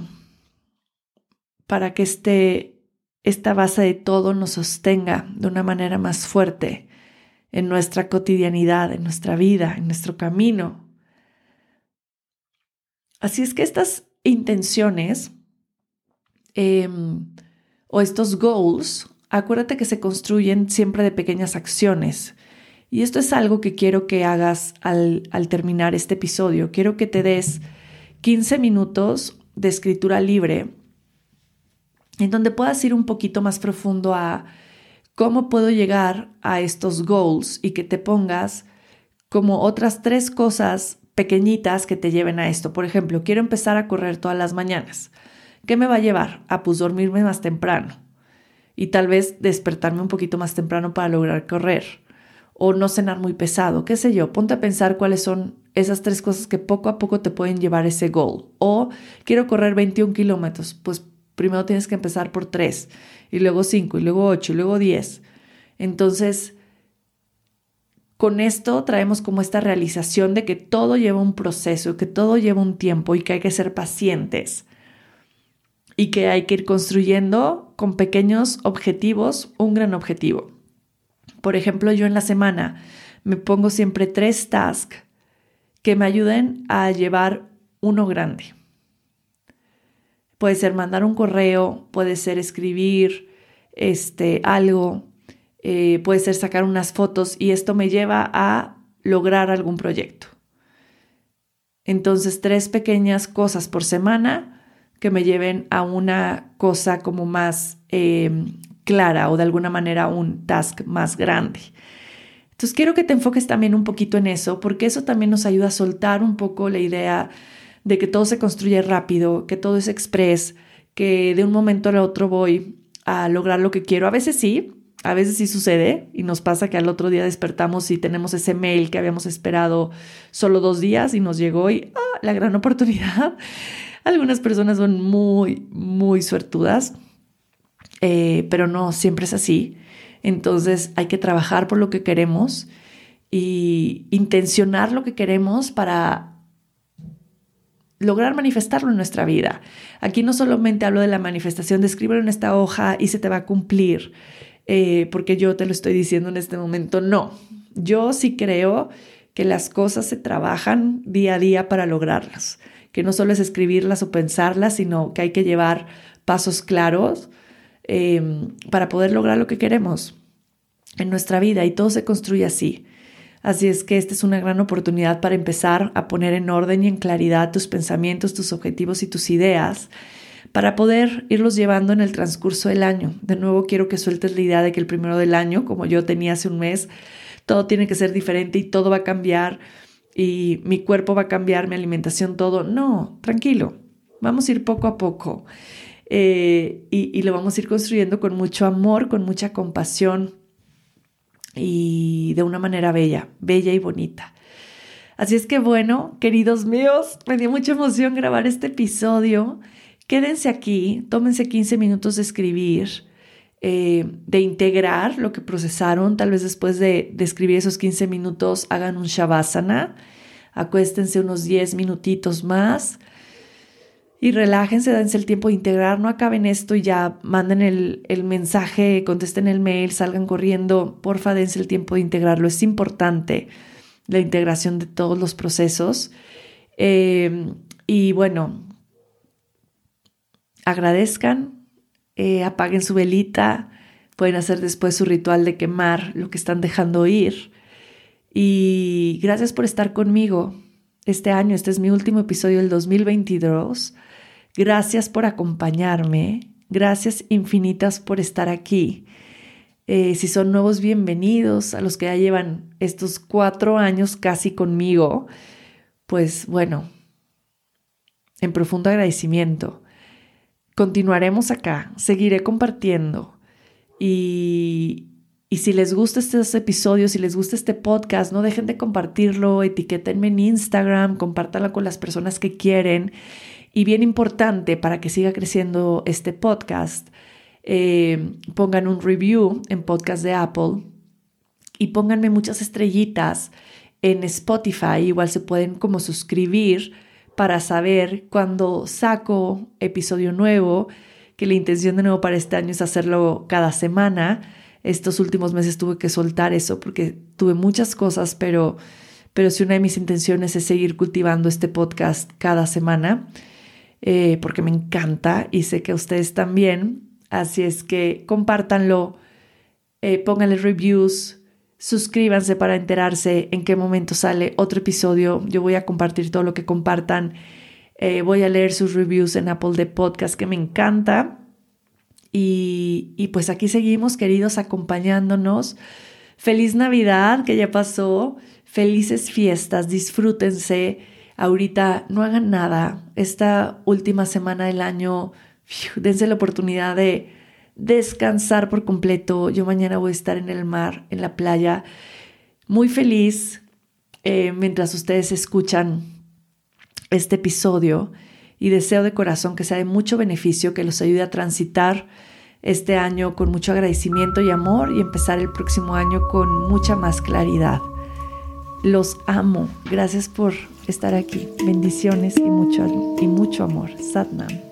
para que este esta base de todo nos sostenga de una manera más fuerte en nuestra cotidianidad, en nuestra vida, en nuestro camino. Así es que estas intenciones em, o estos goals, acuérdate que se construyen siempre de pequeñas acciones. Y esto es algo que quiero que hagas al, terminar este episodio. Quiero que te des 15 minutos de escritura libre en donde puedas ir un poquito más profundo a cómo puedo llegar a estos goals y que te pongas como otras tres cosas pequeñitas que te lleven a esto. Por ejemplo, quiero empezar a correr todas las mañanas. ¿Qué me va a llevar? A pues dormirme más temprano y tal vez despertarme un poquito más temprano para lograr correr o no cenar muy pesado, qué sé yo. Ponte a pensar cuáles son esas tres cosas que poco a poco te pueden llevar ese goal. O quiero correr 21 kilómetros, pues primero tienes que empezar por tres, y luego cinco, y luego ocho, y luego diez. Entonces, con esto traemos como esta realización de que todo lleva un proceso, que todo lleva un tiempo y que hay que ser pacientes y que hay que ir construyendo con pequeños objetivos un gran objetivo. Por ejemplo, yo en la semana me pongo siempre tres tasks que me ayuden a llevar uno grande. Puede ser mandar un correo, puede ser escribir este, algo, eh, puede ser sacar unas fotos y esto me lleva a lograr algún proyecto. Entonces, tres pequeñas cosas por semana que me lleven a una cosa como más em, clara o de alguna manera un task más grande. Entonces, quiero que te enfoques también un poquito en eso, porque eso también nos ayuda a soltar un poco la idea de que todo se construye rápido, que todo es express, que de un momento al otro voy a lograr lo que quiero. A veces sí, a veces sí sucede y nos pasa que al otro día despertamos y tenemos ese mail que habíamos esperado solo dos días y nos llegó y ¡ah, la gran oportunidad. Algunas personas son muy, muy suertudas, eh, pero no siempre es así. Entonces hay que trabajar por lo que queremos y intencionar lo que queremos para lograr manifestarlo en nuestra vida. Aquí no solamente hablo de la manifestación de escríbelo en esta hoja y se te va a cumplir, eh, porque yo te lo estoy diciendo en este momento. No, yo sí creo que las cosas se trabajan día a día para lograrlas, que no solo es escribirlas o pensarlas, sino que hay que llevar pasos claros em, para poder lograr lo que queremos en nuestra vida y todo se construye así. Así es que esta es una gran oportunidad para empezar a poner en orden y en claridad tus pensamientos, tus objetivos y tus ideas para poder irlos llevando en el transcurso del año. De nuevo, quiero que sueltes la idea de que el primero del año, como yo tenía hace un mes, todo tiene que ser diferente y todo va a cambiar y mi cuerpo va a cambiar, mi alimentación, todo. No, tranquilo, vamos a ir poco a poco. Eh, y, lo vamos a ir construyendo con mucho amor, con mucha compasión y de una manera bella, bella y bonita. Así es que bueno, queridos míos, me dio mucha emoción grabar este episodio. Quédense aquí, tómense 15 minutos de escribir, eh, de integrar lo que procesaron. Tal vez después de, de escribir esos 15 minutos hagan un shavasana, acuéstense unos 10 minutitos más y relájense, dense el tiempo de integrar, no acaben esto y ya manden el, el, mensaje, contesten el mail, salgan corriendo, porfa, dense el tiempo de integrarlo, es importante la integración de todos los procesos. Eh, y bueno, agradezcan, eh, apaguen su velita, pueden hacer después su ritual de quemar lo que están dejando ir. Y gracias por estar conmigo este año, este es mi último episodio del 2022. Gracias por acompañarme, gracias infinitas por estar aquí. Eh, si son nuevos, bienvenidos a los que ya llevan estos cuatro años casi conmigo. Pues bueno, en profundo agradecimiento. Continuaremos acá, seguiré compartiendo. Y, y si les gusta estos episodios, si les gusta este podcast, no dejen de compartirlo, etiquétenme en Instagram, compártanlo con las personas que quieren. Y bien importante para que siga creciendo este podcast, eh, pongan un review en podcast de Apple y pónganme muchas estrellitas en Spotify. Igual se pueden como suscribir para saber cuando saco episodio nuevo, que la intención de nuevo para este año es hacerlo cada semana. Estos últimos meses tuve que soltar eso porque tuve muchas cosas, pero, pero sí una de mis intenciones es seguir cultivando este podcast cada semana, eh, porque me encanta y sé que a ustedes también. Así es que compártanlo, eh, pónganle reviews, suscríbanse para enterarse en qué momento sale otro episodio. Yo voy a compartir todo lo que compartan. Eh, voy a leer sus reviews en Apple de Podcast, que me encanta. Y, y pues aquí seguimos, queridos, acompañándonos. Feliz Navidad, que ya pasó. Felices fiestas, disfrútense. Ahorita no hagan nada. Esta última semana del año dense la oportunidad de descansar por completo. Yo mañana voy a estar en el mar, en la playa, muy feliz eh, mientras ustedes escuchan este episodio y deseo de corazón que sea de mucho beneficio, que los ayude a transitar este año con mucho agradecimiento y amor y empezar el próximo año con mucha más claridad. Los amo. Gracias por estar aquí. Bendiciones y mucho, y mucho amor. Satnam.